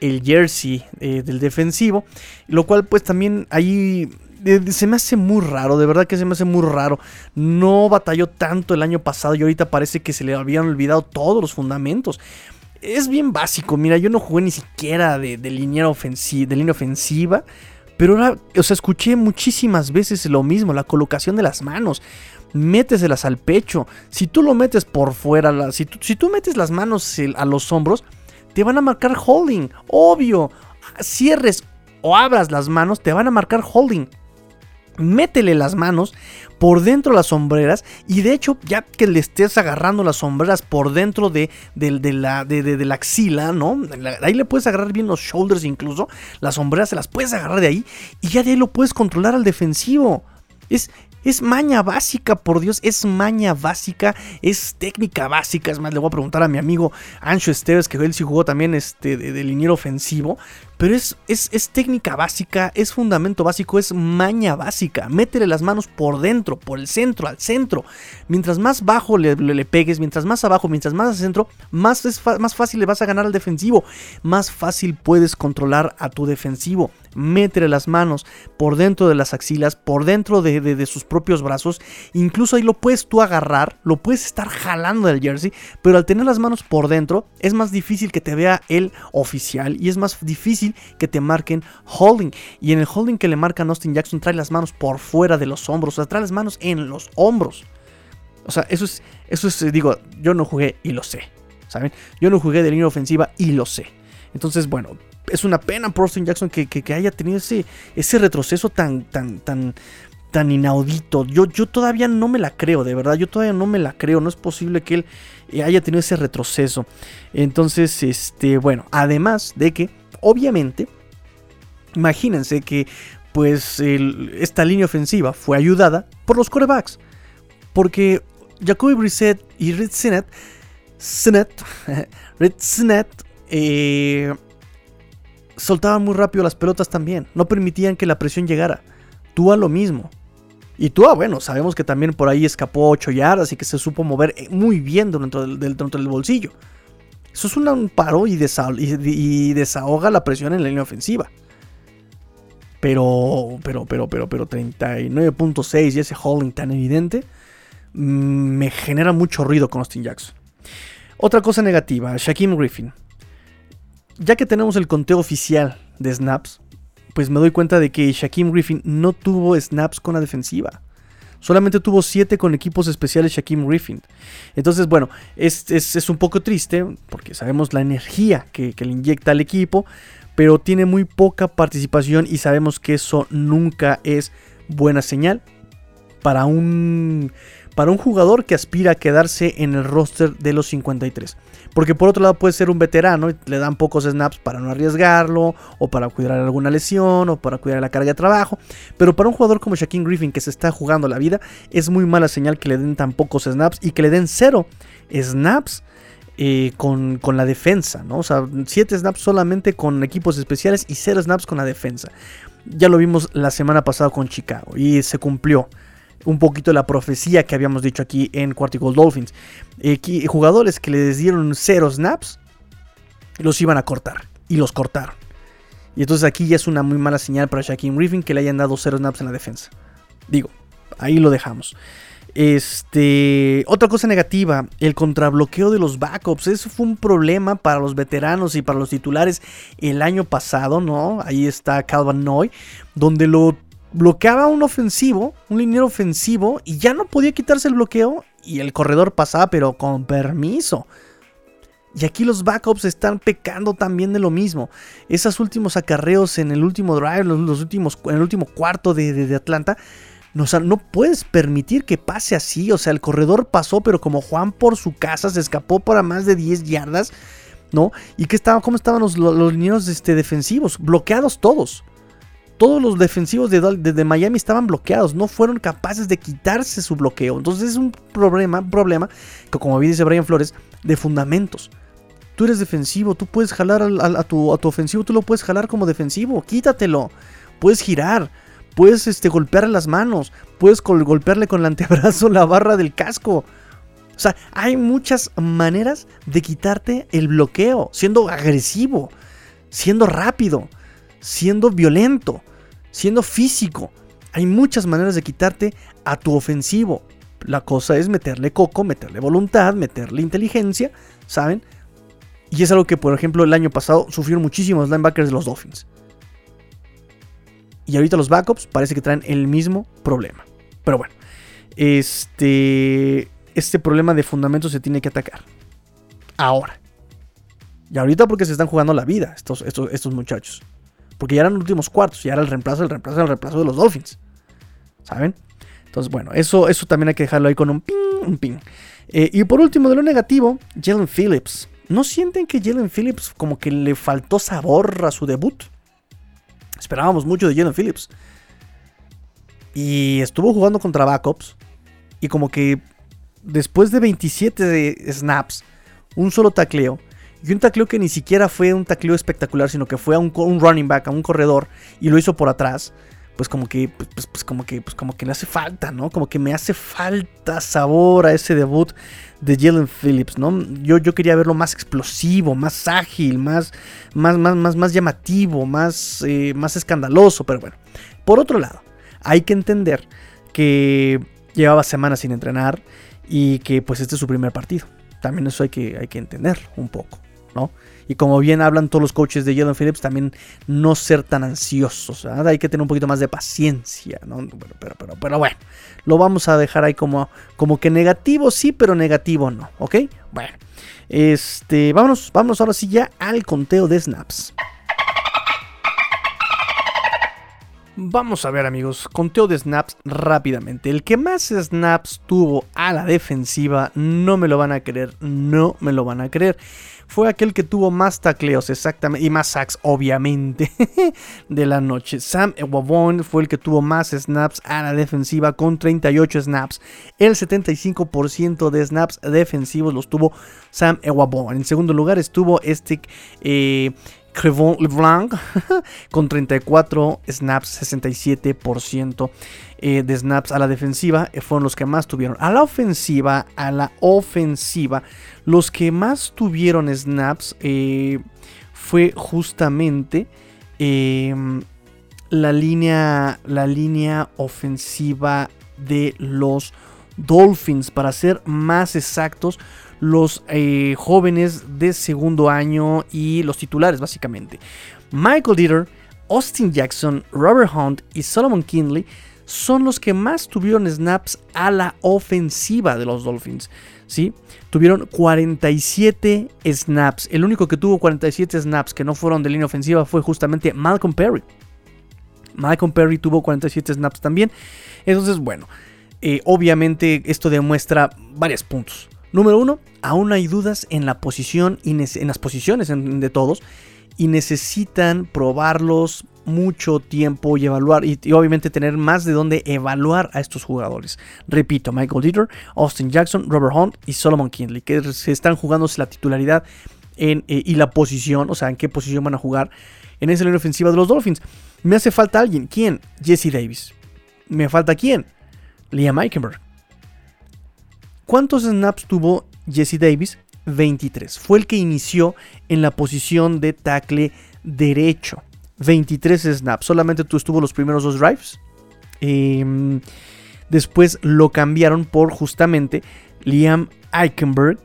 Speaker 1: el jersey eh, del defensivo. Lo cual pues también ahí se me hace muy raro, de verdad que se me hace muy raro. No batalló tanto el año pasado y ahorita parece que se le habían olvidado todos los fundamentos es bien básico. Mira, yo no jugué ni siquiera de, línea, ofensiva, de línea ofensiva. Pero o sea, escuché muchísimas veces lo mismo, la colocación de las manos. Méteselas al pecho. Si tú lo metes por fuera, si, tú, si tú metes las manos a los hombros, te van a marcar holding. Obvio. Cierres o abras las manos, te van a marcar holding métele las manos por dentro de las sombreras y de hecho ya que le estés agarrando las sombreras por dentro de, la, de, la, axila, ¿no? Ahí le puedes agarrar bien los shoulders incluso, las sombreras se las puedes agarrar de ahí y ya de ahí lo puedes controlar al defensivo. Es, es maña básica, por Dios, es maña básica, es técnica básica. Es más, le voy a preguntar a mi amigo Ancho Esteves, que él sí jugó también este, de, de liniero ofensivo. Pero es, técnica básica, es fundamento básico, es maña básica. Métele las manos por dentro, por el centro, al centro. Mientras más bajo le, le, pegues, mientras más abajo, mientras más al centro, más, es más fácil le vas a ganar al defensivo. Más fácil puedes controlar a tu defensivo. Métele las manos por dentro de las axilas, por dentro de, de, sus propios brazos. Incluso ahí lo puedes tú agarrar, lo puedes estar jalando del jersey. Pero al tener las manos por dentro, es más difícil que te vea el oficial y es más difícil que te marquen holding. Y en el holding que le marcan Austin Jackson trae las manos por fuera de los hombros, o sea, trae las manos en los hombros. O sea, eso es, eso es, digo, yo no jugué y lo sé, ¿saben? Yo no jugué de línea ofensiva y lo sé. Entonces, bueno, es una pena por Austin Jackson que, haya tenido ese, ese retroceso tan, tan, tan, tan inaudito. Yo, yo todavía no me la creo, de verdad. Yo todavía no me la creo. No es posible que él haya tenido ese retroceso. Entonces, este, bueno, además de que obviamente, imagínense que pues esta línea ofensiva fue ayudada por los corebacks. Porque Jacoby Brissett y Red Sinet, eh, soltaban muy rápido las pelotas también. No permitían que la presión llegara. Tua lo mismo. Y Tua, bueno, sabemos que también por ahí escapó 8 yardas y que se supo mover muy bien dentro del bolsillo. Eso es un paro y, desahoga la presión en la línea ofensiva. Pero, pero, pero, pero, pero 39.6 y ese holding tan evidente mm, me genera mucho ruido con Austin Jackson. Otra cosa negativa, Shaquem Griffin. Ya que tenemos el conteo oficial de snaps, pues me doy cuenta de que Shaquem Griffin no tuvo snaps con la defensiva. Solamente tuvo 7 con equipos especiales Shaquem Griffin. Entonces, bueno, es, es, un poco triste porque sabemos la energía que, que le inyecta al equipo, pero tiene muy poca participación y sabemos que eso nunca es buena señal para un, para un jugador que aspira a quedarse en el roster de los 53. Porque por otro lado puede ser un veterano y le dan pocos snaps para no arriesgarlo, o para cuidar alguna lesión, o para cuidar la carga de trabajo. Pero para un jugador como Shaquille Griffin que se está jugando la vida, es muy mala señal que le den tan pocos snaps y que le den cero snaps. Eh, con, con, la defensa, ¿no? O sea, 7 snaps solamente con equipos especiales y 0 snaps con la defensa. Ya lo vimos la semana pasada con Chicago y se cumplió un poquito la profecía que habíamos dicho aquí en Quarticle Dolphins. jugadores que les dieron cero snaps, los iban a cortar. Y los cortaron. Y entonces aquí ya es una muy mala señal para Shaquem Griffin que le hayan dado cero snaps en la defensa. Digo, ahí lo dejamos. Este, otra cosa negativa, el contrabloqueo de los backups. Eso fue un problema para los veteranos y para los titulares el año pasado, ¿no? Ahí está Calvin Noy, donde lo bloqueaba un ofensivo, un liniero ofensivo, y ya no podía quitarse el bloqueo y el corredor pasaba, pero con permiso. Y aquí los backups están pecando también de lo mismo. Esos últimos acarreos en el último drive, los, últimos, en el último cuarto de, Atlanta, no, no puedes permitir que pase así. O sea, el corredor pasó, pero como Juan por su casa se escapó para más de 10 yardas, ¿no? ¿Y qué estaba, cómo estaban los, los, este, defensivos? Bloqueados todos. Todos los defensivos de, Miami estaban bloqueados, no fueron capaces de quitarse su bloqueo. Entonces es un problema, problema que como bien dice Brian Flores, de fundamentos. Tú eres defensivo, tú puedes jalar a, tu, ofensivo, tú lo puedes jalar como defensivo, quítatelo. Puedes girar, puedes este, golpearle las manos, puedes golpearle con el antebrazo la barra del casco. O sea, hay muchas maneras de quitarte el bloqueo, siendo agresivo, siendo rápido, siendo violento, siendo físico. Hay muchas maneras de quitarte a tu ofensivo. La cosa es meterle coco, meterle voluntad, meterle inteligencia, ¿saben? Y es algo que, por ejemplo, el año pasado sufrieron muchísimos linebackers de los Dolphins. Y ahorita los backups parece que traen el mismo problema. Pero bueno, este, este problema de fundamentos se tiene que atacar. Ahora. Y ahorita porque se están jugando la vida estos, estos, estos muchachos. Porque ya eran los últimos cuartos, ya era el reemplazo, el reemplazo, el reemplazo de los Dolphins. ¿Saben? Entonces, bueno, eso, eso también hay que dejarlo ahí con un ping, un ping. Eh, y por último, de lo negativo, Jalen Phillips. ¿No sienten que Jalen Phillips como que le faltó sabor a su debut? Esperábamos mucho de Jalen Phillips. Y estuvo jugando contra backups. Y como que después de 27 snaps, un solo tacleo. Y un tacleo que ni siquiera fue un tacleo espectacular, sino que fue a un, un running back, a un corredor. Y lo hizo por atrás pues como que, pues, pues, pues, como que, pues como que le hace falta, ¿no? Como que me hace falta sabor a ese debut de Jalen Phillips, ¿no? Yo, yo quería verlo más explosivo, más ágil, más, más, más, más, más llamativo, más, eh, más escandaloso, pero bueno. Por otro lado, hay que entender que llevaba semanas sin entrenar y que pues este es su primer partido. También eso hay que, hay que entender un poco, ¿no? Y como bien hablan todos los coaches de Jalen Phillips, también no ser tan ansiosos. Hay que tener un poquito más de paciencia. ¿no? Pero, pero, pero, bueno, lo vamos a dejar ahí como, que negativo sí, pero negativo no. ¿Ok? Bueno, este, vámonos, vámonos ahora sí ya al conteo de snaps. Vamos a ver amigos, conteo de snaps rápidamente. El que más snaps tuvo a la defensiva, no me lo van a creer, no me lo van a creer fue aquel que tuvo más tacleos exactamente y más sacks obviamente de la noche. Sam Ewabon fue el que tuvo más snaps a la defensiva con 38 snaps. El 75% de snaps defensivos los tuvo Sam Ewabon. En segundo lugar estuvo este eh, Crevon LeBlanc con 34 snaps, 67% eh, de snaps a la defensiva eh, fueron los que más tuvieron. A la ofensiva, a la ofensiva, los que más tuvieron snaps eh, fue justamente em, la, línea, la línea ofensiva de los Dolphins. Para ser más exactos, los jóvenes de segundo año y los titulares básicamente. Michael Dieter, Austin Jackson, Robert Hunt y Solomon Kinley son los que más tuvieron snaps a la ofensiva de los Dolphins. ¿sí? Tuvieron 47 snaps. El único que tuvo 47 snaps que no fueron de línea ofensiva fue justamente Malcolm Perry. Malcolm Perry tuvo 47 snaps también. Entonces, bueno, eh, obviamente esto demuestra varios puntos. Número uno, aún hay dudas en la posición y en las posiciones de todos y necesitan probarlos mucho tiempo y evaluar y, obviamente tener más de dónde evaluar a esestos jugadores. Repito, Michael Dieter, Austin Jackson, Robert Hunt y Solomon Kindley, que se están jugándose la titularidad eh, y la posición, o sea, en qué posición van a jugar en esa línea ofensiva de los Dolphins. Me hace falta alguien. ¿Quién? Jesse Davis. ¿Me falta quién? Liam Eikenberg. ¿Cuántos snaps tuvo Jesse Davis? 23. Fue el que inició en la posición de tackle derecho. 23 snaps. Solamente tú estuvo los primeros dos drives. Em, Después lo cambiaron por justamente Liam Eichenberg,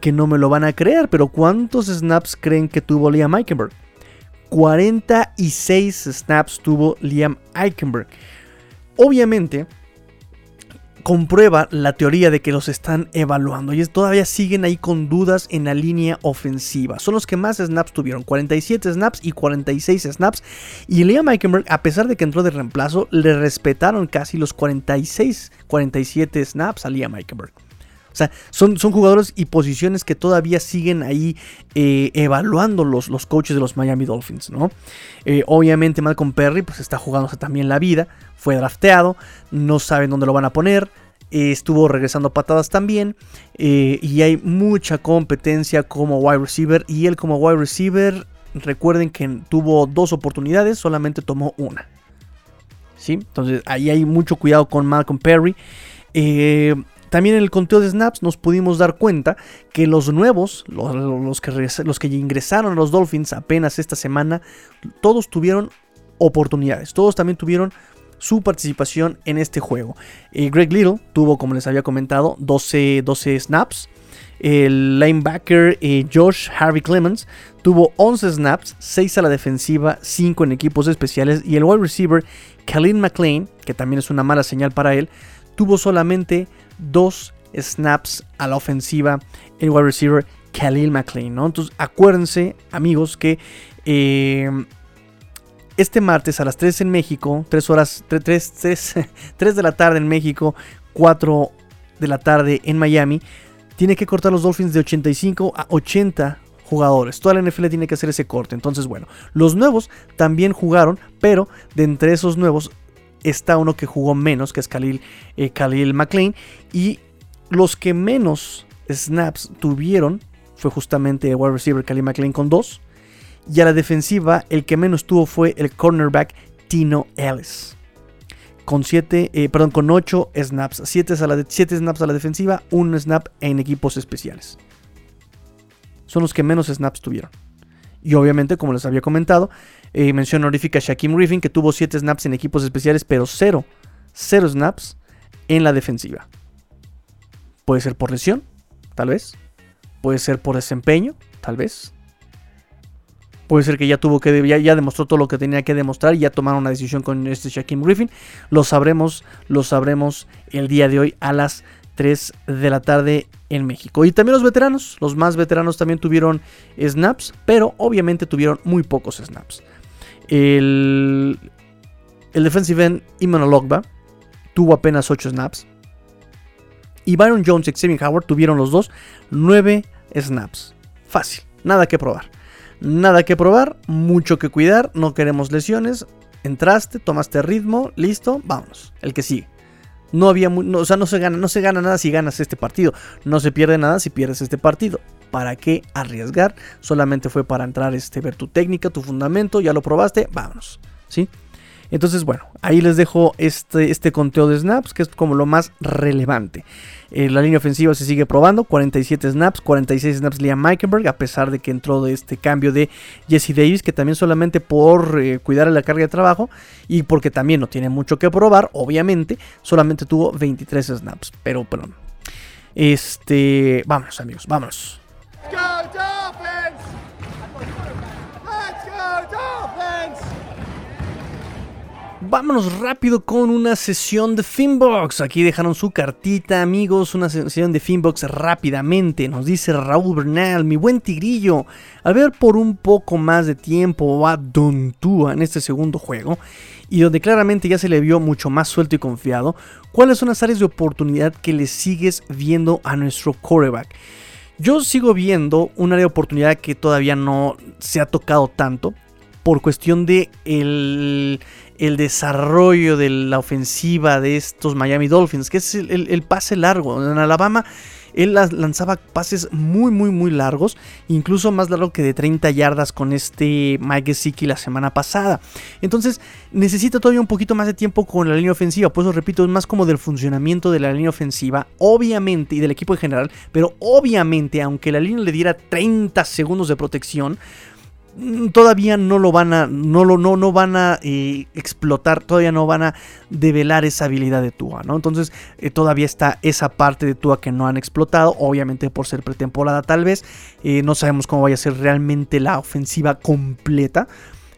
Speaker 1: que no me lo van a creer, pero ¿cuántos snaps creen que tuvo Liam Eichenberg? 46 snaps tuvo Liam Eichenberg. Obviamente, comprueba la teoría de que los están evaluando y todavía siguen ahí con dudas en la línea ofensiva. Son los que más snaps tuvieron, 47 snaps y 46 snaps. Y Liam Eichenberg, a pesar de que entró de reemplazo, le respetaron casi los 46, 47 snaps a Liam Eichenberg. O sea, son, son jugadores y posiciones que todavía siguen ahí eh, evaluando los, los, coaches de los Miami Dolphins, ¿no? Eh, obviamente Malcolm Perry pues está jugándose también la vida, fue drafteado, no saben dónde lo van a poner, eh, estuvo regresando patadas también y hay mucha competencia como wide receiver y él como wide receiver, recuerden que tuvo dos oportunidades, solamente tomó una. ¿Sí? Entonces ahí hay mucho cuidado con Malcolm Perry. Eh, también en el conteo de snaps nos pudimos dar cuenta que los nuevos, los, que, ingresaron a los Dolphins apenas esta semana, todos tuvieron oportunidades, todos también tuvieron su participación en este juego. Eh, Greg Little tuvo, como les había comentado, 12, 12 snaps. El linebacker eh, Josh Harvey Clemens tuvo 11 snaps, 6 a la defensiva, 5 en equipos especiales. Y el wide receiver Khalil McLean, que también es una mala señal para él, tuvo solamente dos snaps a la ofensiva el wide receiver Khalil McLean, ¿no? Entonces acuérdense amigos que eh, este martes a las 3 en México, 3 horas, 3, 3, de la tarde en México, 4 de la tarde en Miami, tiene que cortar los Dolphins de 85 a 80 jugadores. Toda la NFL tiene que hacer ese corte. Entonces, bueno, los nuevos también jugaron, pero de entre esos nuevos está uno que jugó menos, que es Khalil, eh, Khalil McLean. Y los que menos snaps tuvieron fue justamente el wide receiver Khalil McLean con 2. Y a la defensiva, el que menos tuvo fue el cornerback Tino Ellis. Con 7, eh, perdón, con 8 snaps. 7 snaps a la defensiva, 1 snap en equipos especiales. Son los que menos snaps tuvieron. Y obviamente, como les había comentado, eh, mención honorífica a Shaquem Griffin, que tuvo 7 snaps en equipos especiales, pero 0, 0 snaps en la defensiva. Puede ser por lesión, tal vez. Puede ser por desempeño, tal vez. Puede ser que ya tuvo que ya, demostró todo lo que tenía que demostrar y ya tomaron una decisión con este Shaquem Griffin. Lo sabremos, lo sabremos el día de hoy a las 3 de la tarde en México. Y también los veteranos, los más veteranos también tuvieron snaps, pero obviamente tuvieron muy pocos snaps. El, el defensive end Iman Ologba tuvo apenas 8 snaps. Y Byron Jones y Xavier Howard tuvieron los dos 9 snaps. Fácil, nada que probar. Nada que probar, mucho que cuidar, no queremos lesiones. Entraste, tomaste ritmo, listo, vámonos. El que sigue. No había, o sea, no se gana, no se gana nada si ganas este partido. No se pierde nada si pierdes este partido. ¿Para qué arriesgar? Solamente fue para entrar, este, ver tu técnica, tu fundamento, ya lo probaste, vámonos. ¿Sí? Entonces, bueno, ahí les dejo este, este conteo de snaps, que es como lo más relevante. Eh, la línea ofensiva se sigue probando, 47 snaps, 46 snaps Liam Meikenberg, a pesar de que entró de este cambio de Jesse Davis, que también solamente por eh, cuidar la carga de trabajo y porque también no tiene mucho que probar, obviamente, solamente tuvo 23 snaps. Pero, perdón. Este, vámonos amigos, vámonos. Vámonos rápido con una sesión de Finbox. Aquí dejaron su cartita, amigos. Una sesión de Finbox rápidamente. Nos dice Raúl Bernal, mi buen tigrillo. A ver por un poco más de tiempo a Don Tua en este segundo juego. Y donde claramente ya se le vio mucho más suelto y confiado. ¿Cuáles son las áreas de oportunidad que le sigues viendo a nuestro coreback? Yo sigo viendo un área de oportunidad que todavía no se ha tocado tanto por cuestión de el, el desarrollo de la ofensiva de estos Miami Dolphins, que es el, pase largo. En Alabama él lanzaba pases muy, muy, muy largos, incluso más largo que de 30 yardas con este Mike Gesicki la semana pasada. Entonces necesita todavía un poquito más de tiempo con la línea ofensiva, por eso repito, es más como del funcionamiento de la línea ofensiva, obviamente, y del equipo en general, pero obviamente, aunque la línea le diera 30 segundos de protección, todavía no lo van a, no lo, no, no van a eh, explotar, todavía no van a develar esa habilidad de Tua, ¿no? Entonces eh, todavía está esa parte de Tua que no han explotado, obviamente por ser pretemporada tal vez, eh, no sabemos cómo vaya a ser realmente la ofensiva completa.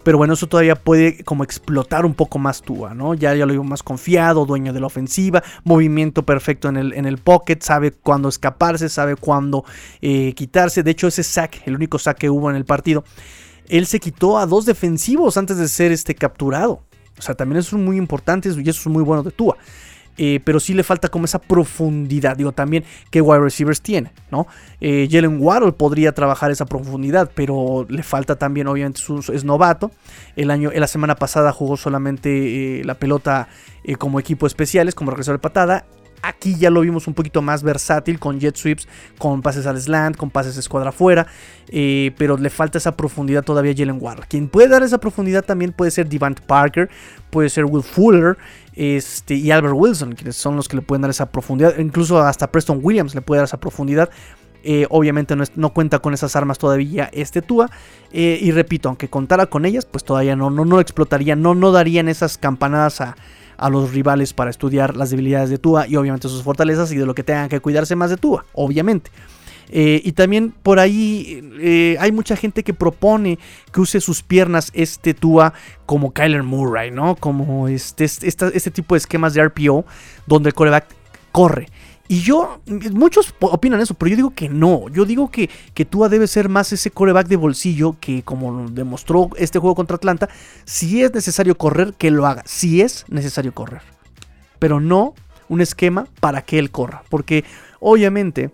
Speaker 1: Pero bueno, eso todavía puede como explotar un poco más Tua, ¿no? Ya, ya lo veo más confiado, dueño de la ofensiva, movimiento perfecto en el, en el pocket, sabe cuándo escaparse, sabe cuándo quitarse. De hecho, ese sack, el único sack que hubo en el partido, él se quitó a dos defensivos antes de ser este capturado. O sea, también eso es muy importante y eso es muy bueno de Tua. Eh, pero sí le falta como esa profundidad. Digo, también que wide receivers tiene, ¿no? Eh, Jalen Waddle podría trabajar esa profundidad, pero le falta también, obviamente, es novato. El año, la semana pasada jugó solamente eh, la pelota como equipo especiales, como regresó de patada. Aquí ya lo vimos un poquito más versátil con jet sweeps, con pases al slant, con pases escuadra afuera, eh, pero le falta esa profundidad todavía a Jalen Waddle. Quien puede dar esa profundidad también puede ser Devant Parker, puede ser Will Fuller este, y Albert Wilson, quienes son los que le pueden dar esa profundidad. Incluso hasta Preston Williams le puede dar esa profundidad. Eh, obviamente no, cuenta con esas armas todavía este Tua. Eh, y repito, aunque contara con ellas, pues todavía no, no, no explotaría, no, no darían esas campanadas a, a los rivales para estudiar las debilidades de Tua y obviamente sus fortalezas y de lo que tengan que cuidarse más de Tua, obviamente. Eh, y también por ahí eh, hay mucha gente que propone que use sus piernas este Tua como Kyler Murray, ¿no? Como este, este, este tipo de esquemas de RPO donde el coreback corre. Y yo, muchos opinan eso, pero yo digo que no. Yo digo que, que Tua debe ser más ese coreback de bolsillo que, como demostró este juego contra Atlanta, si es necesario correr, que lo haga. Si es necesario correr. Pero no un esquema para que él corra. Porque obviamente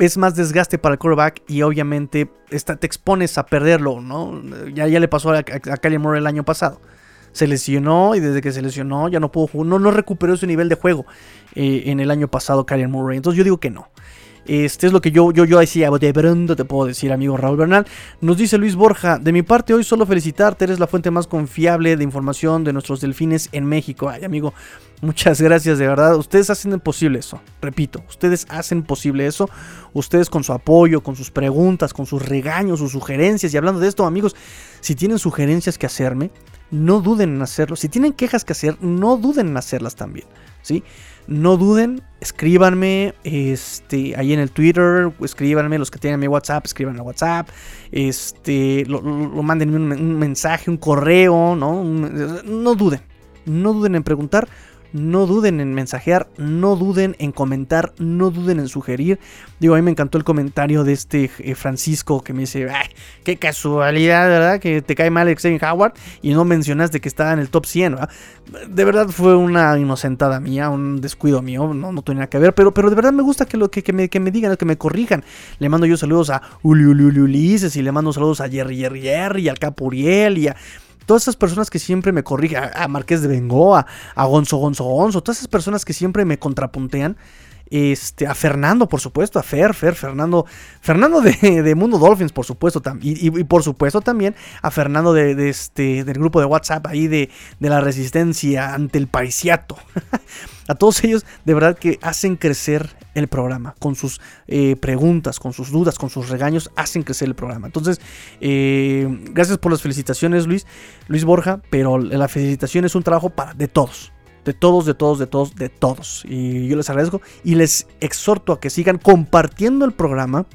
Speaker 1: es más desgaste para el coreback y obviamente te expones a perderlo, ¿no? Ya, ya le pasó a, a, Moore el año pasado se lesionó y desde que se lesionó ya no pudo jugar, no, no recuperó su nivel de juego eh, en el año pasado Kyler Murray. Entonces yo digo que no. Este es lo que yo, yo, yo decía, de pronto te puedo decir, amigo Raúl Bernal. Nos dice Luis Borja, de mi parte hoy solo felicitarte, eres la fuente más confiable de información de nuestros delfines en México. Ay, amigo, muchas gracias, de verdad. Ustedes hacen posible eso, repito, ustedes hacen posible eso. Ustedes con su apoyo, con sus preguntas, con sus regaños, sus sugerencias. Y hablando de esto, amigos, si tienen sugerencias que hacerme, no duden en hacerlo. Si tienen quejas que hacer, no duden en hacerlas también, ¿sí? No duden, escríbanme este, ahí en el Twitter, escríbanme los que tienen mi WhatsApp, escriban a WhatsApp, este, lo, manden un, mensaje, un correo, ¿no? no duden, no duden en preguntar, no duden en mensajear, no duden en comentar, no duden en sugerir. Digo, a mí me encantó el comentario de este eh, Francisco que me dice, qué casualidad, ¿verdad? Que te cae mal Xavier Howard y no mencionaste que estaba en el top 100, ¿verdad? De verdad fue una inocentada mía, un descuido mío, no, no tenía que ver, pero, pero de verdad me gusta que, lo, que, me, que me digan, que me corrijan. Le mando yo saludos a Uli, Uli, Ulises y le mando saludos a Jerry Jerry Jerry y al Capuriel y a todas esas personas que siempre me corrigen, a, Marqués de Bengoa, a Gonzo Gonzo Gonzo, todas esas personas que siempre me contrapuntean, este, a Fernando, por supuesto, a Fer, Fer, Fernando, Fernando de, Mundo Dolphins, por supuesto, y, por supuesto también a Fernando de, este, del grupo de WhatsApp ahí de, de la resistencia ante el pariciato. a todos ellos, de verdad que hacen crecer el programa, con sus eh, preguntas, con sus dudas, con sus regaños, hacen crecer el programa. Entonces, eh, gracias por las felicitaciones, Luis, Luis Borja, pero la felicitación es un trabajo para, de todos de todos, de todos, de todos, de todos. Y yo les agradezco y les exhorto a que sigan compartiendo el programa,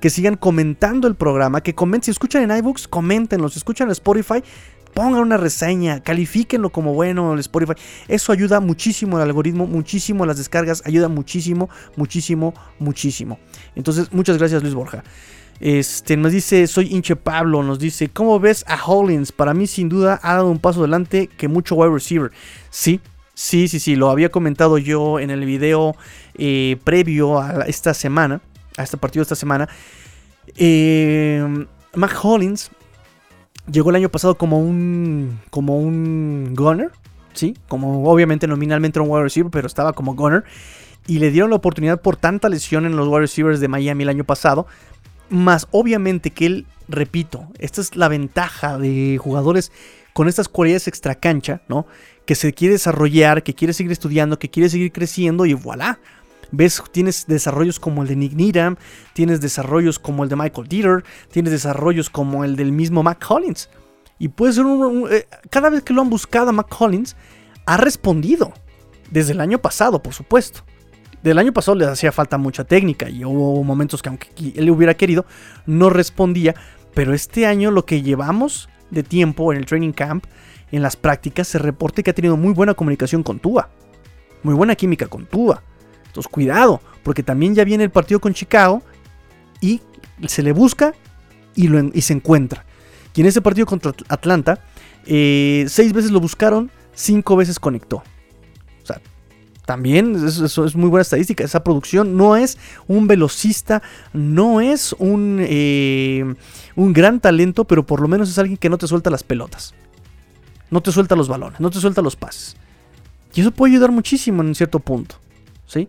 Speaker 1: que sigan comentando el programa, que comenten, si escuchan en iBooks, coméntenlo, si escuchan en Spotify, pongan una reseña, califíquenlo como bueno el Spotify. Eso ayuda muchísimo al algoritmo, muchísimo a las descargas, ayuda muchísimo, muchísimo, muchísimo. Entonces, muchas gracias Luis Borja. Este, nos dice, soy hinche Pablo, nos dice, ¿cómo ves a Hollins? Para mí sin duda ha dado un paso adelante que mucho wide receiver. Sí, Sí, sí, sí, lo había comentado yo en el video eh, previo a esta semana, a este partido de esta semana. Eh, Mac Hollins llegó el año pasado como un, como un gunner, ¿sí? Como obviamente nominalmente un wide receiver, pero estaba como gunner. Y le dieron la oportunidad por tanta lesión en los wide receivers de Miami el año pasado. Más obviamente que él, repito, esta es la ventaja de jugadores con estas cualidades extra cancha, ¿no? que se quiere desarrollar, que quiere seguir estudiando, que quiere seguir creciendo y voilà. Ves, tienes desarrollos como el de Nick Needham, tienes desarrollos como el de Michael Dieter, tienes desarrollos como el del mismo Mac Collins. Y puede ser un, eh, cada vez que lo han buscado a Mac Collins, ha respondido. Desde el año pasado, por supuesto. Del año pasado le hacía falta mucha técnica y hubo momentos que aunque él hubiera querido, no respondía. Pero este año lo que llevamos de tiempo en el training camp, en las prácticas, se reporta que ha tenido muy buena comunicación con Tua. Muy buena química con Tua. Entonces cuidado, porque también ya viene el partido con Chicago y se le busca y, se encuentra. Y en ese partido contra Atlanta, eh, seis veces lo buscaron, cinco veces conectó. O sea, también eso, es muy buena estadística. Esa producción no es un velocista, no es un, eh, un gran talento, pero por lo menos es alguien que no te suelta las pelotas. No te suelta los balones, no te suelta los pases. Y eso puede ayudar muchísimo en cierto punto. ¿Sí?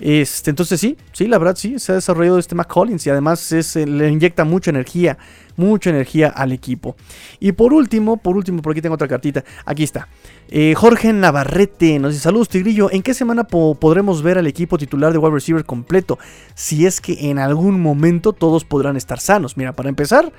Speaker 1: Este, entonces sí, sí, la verdad sí, se ha desarrollado este McCollins y además eh, le inyecta mucha energía, mucha energía al equipo. Y por último, por último, por aquí tengo otra cartita, aquí está. Eh, Jorge Navarrete nos dice, saludos Tigrillo, ¿en qué semana podremos ver al equipo titular de wide receiver completo? Si es que en algún momento todos podrán estar sanos. Mira, para empezar,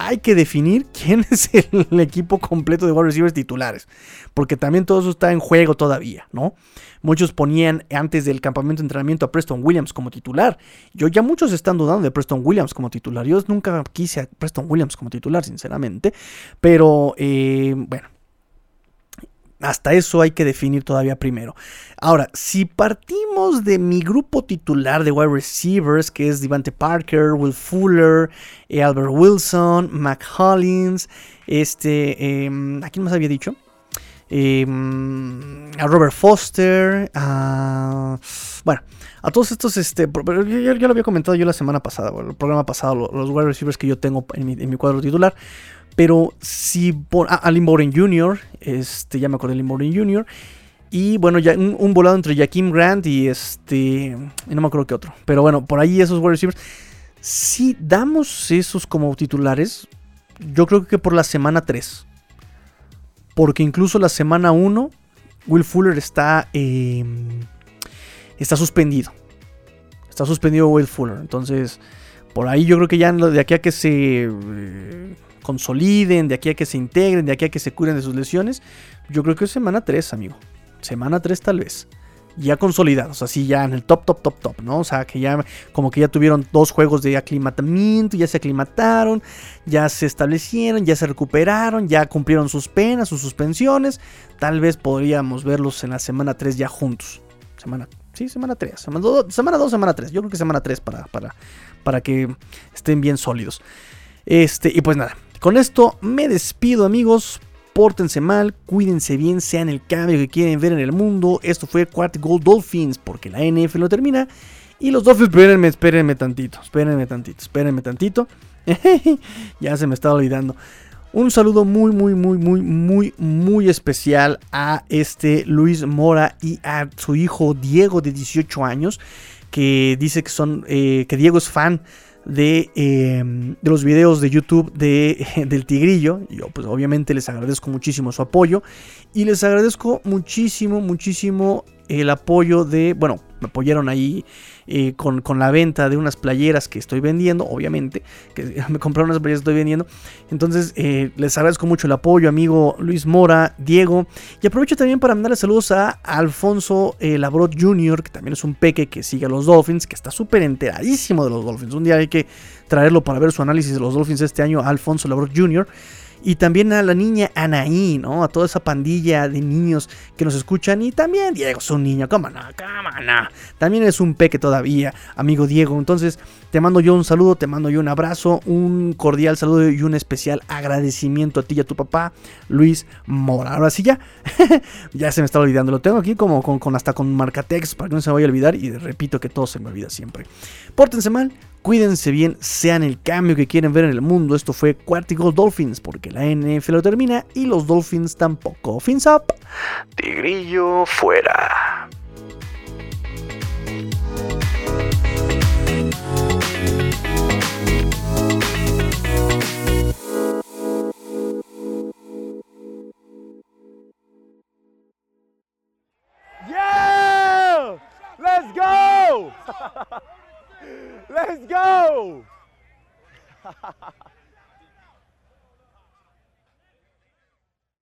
Speaker 1: hay que definir quién es el equipo completo de wide receivers titulares, porque también todo eso está en juego todavía, ¿no? Muchos ponían antes del campamento de entrenamiento a Preston Williams como titular. Yo ya muchos están dudando de Preston Williams como titular. Yo nunca quise a Preston Williams como titular, sinceramente. Pero eh, bueno, hasta eso hay que definir todavía primero. Ahora, si partimos de mi grupo titular de wide receivers, que es Devante Parker, Will Fuller, eh, Albert Wilson, Mac Hollins, este, em, ¿a quién más había dicho? Em, a Robert Foster, bueno, a todos estos, este, yo, lo había comentado yo la semana pasada, el programa pasado, los, wide receivers que yo tengo en mi, cuadro titular. Pero si por ah, a Jr., este, ya me acordé de Limboren Jr. Y bueno, ya un, volado entre Jaquim Grant y este. Y no me acuerdo qué otro. Pero bueno, por ahí esos wide receivers. Si damos esos como titulares, yo creo que por la semana 3 porque incluso la semana 1, Will Fuller está, em, está suspendido. Está suspendido Will Fuller. Entonces, por ahí yo creo que ya de aquí a que se eh, consoliden, de aquí a que se integren, de aquí a que se curen de sus lesiones, yo creo que es semana 3, amigo. Semana 3 tal vez ya consolidados, así ya en el top, top, top, top, ¿no? O sea, que ya como que ya tuvieron dos juegos de aclimatamiento, ya se aclimataron, ya se establecieron, ya se recuperaron, ya cumplieron sus penas, sus suspensiones. Tal vez podríamos verlos en la semana 3 ya juntos. Semana, sí, semana 3, semana 2, semana, semana 3. Yo creo que semana 3 para, para, para que estén bien sólidos. Este, y pues nada, con esto me despido amigos pórtense mal, cuídense bien, sean el cambio que quieren ver en el mundo. Esto fue Quart Gold Dolphins, porque la NF lo termina. Y los Dolphins, espérenme, espérenme tantito, espérenme tantito, espérenme tantito. ya se me está olvidando. Un saludo muy, muy, muy, muy, muy, muy especial a este Luis Mora y a su hijo Diego de 18 años, que dice que son, eh, que Diego es fan Em, de, los videos de YouTube de, del Tigrillo. Yo pues obviamente les agradezco muchísimo su apoyo y les agradezco muchísimo, muchísimo el apoyo de, bueno, me apoyaron ahí eh, con, la venta de unas playeras que estoy vendiendo, obviamente, que me compraron unas playeras que estoy vendiendo. Entonces, eh, les agradezco mucho el apoyo, amigo Luis Mora, Diego. Y aprovecho también para mandarle saludos a Alfonso eh, Labrot Jr., que también es un peque que sigue a los Dolphins, que está súper enteradísimo de los Dolphins. Un día hay que traerlo para ver su análisis de los Dolphins este año, Alfonso Labrot Jr. Y también a la niña Anaí, ¿no? A toda esa pandilla de niños que nos escuchan. Y también Diego es un niño, cómo no. También es un peque todavía, amigo Diego. Entonces, te mando yo un saludo, te mando yo un abrazo, un cordial saludo y un especial agradecimiento a ti y a tu papá, Luis Mora. Ahora sí ya, ya se me está olvidando. Lo tengo aquí como con, hasta con marcatex para que no se vaya a olvidar. Y repito que todo se me olvida siempre. Pórtense mal, Cuídense bien, sean el cambio que quieren ver en el mundo. Esto fue Quarticle Dolphins, porque la NFL lo termina y los Dolphins tampoco. Fins up.
Speaker 2: Tigrillo fuera.
Speaker 3: Yeah! Let's go! Let's go!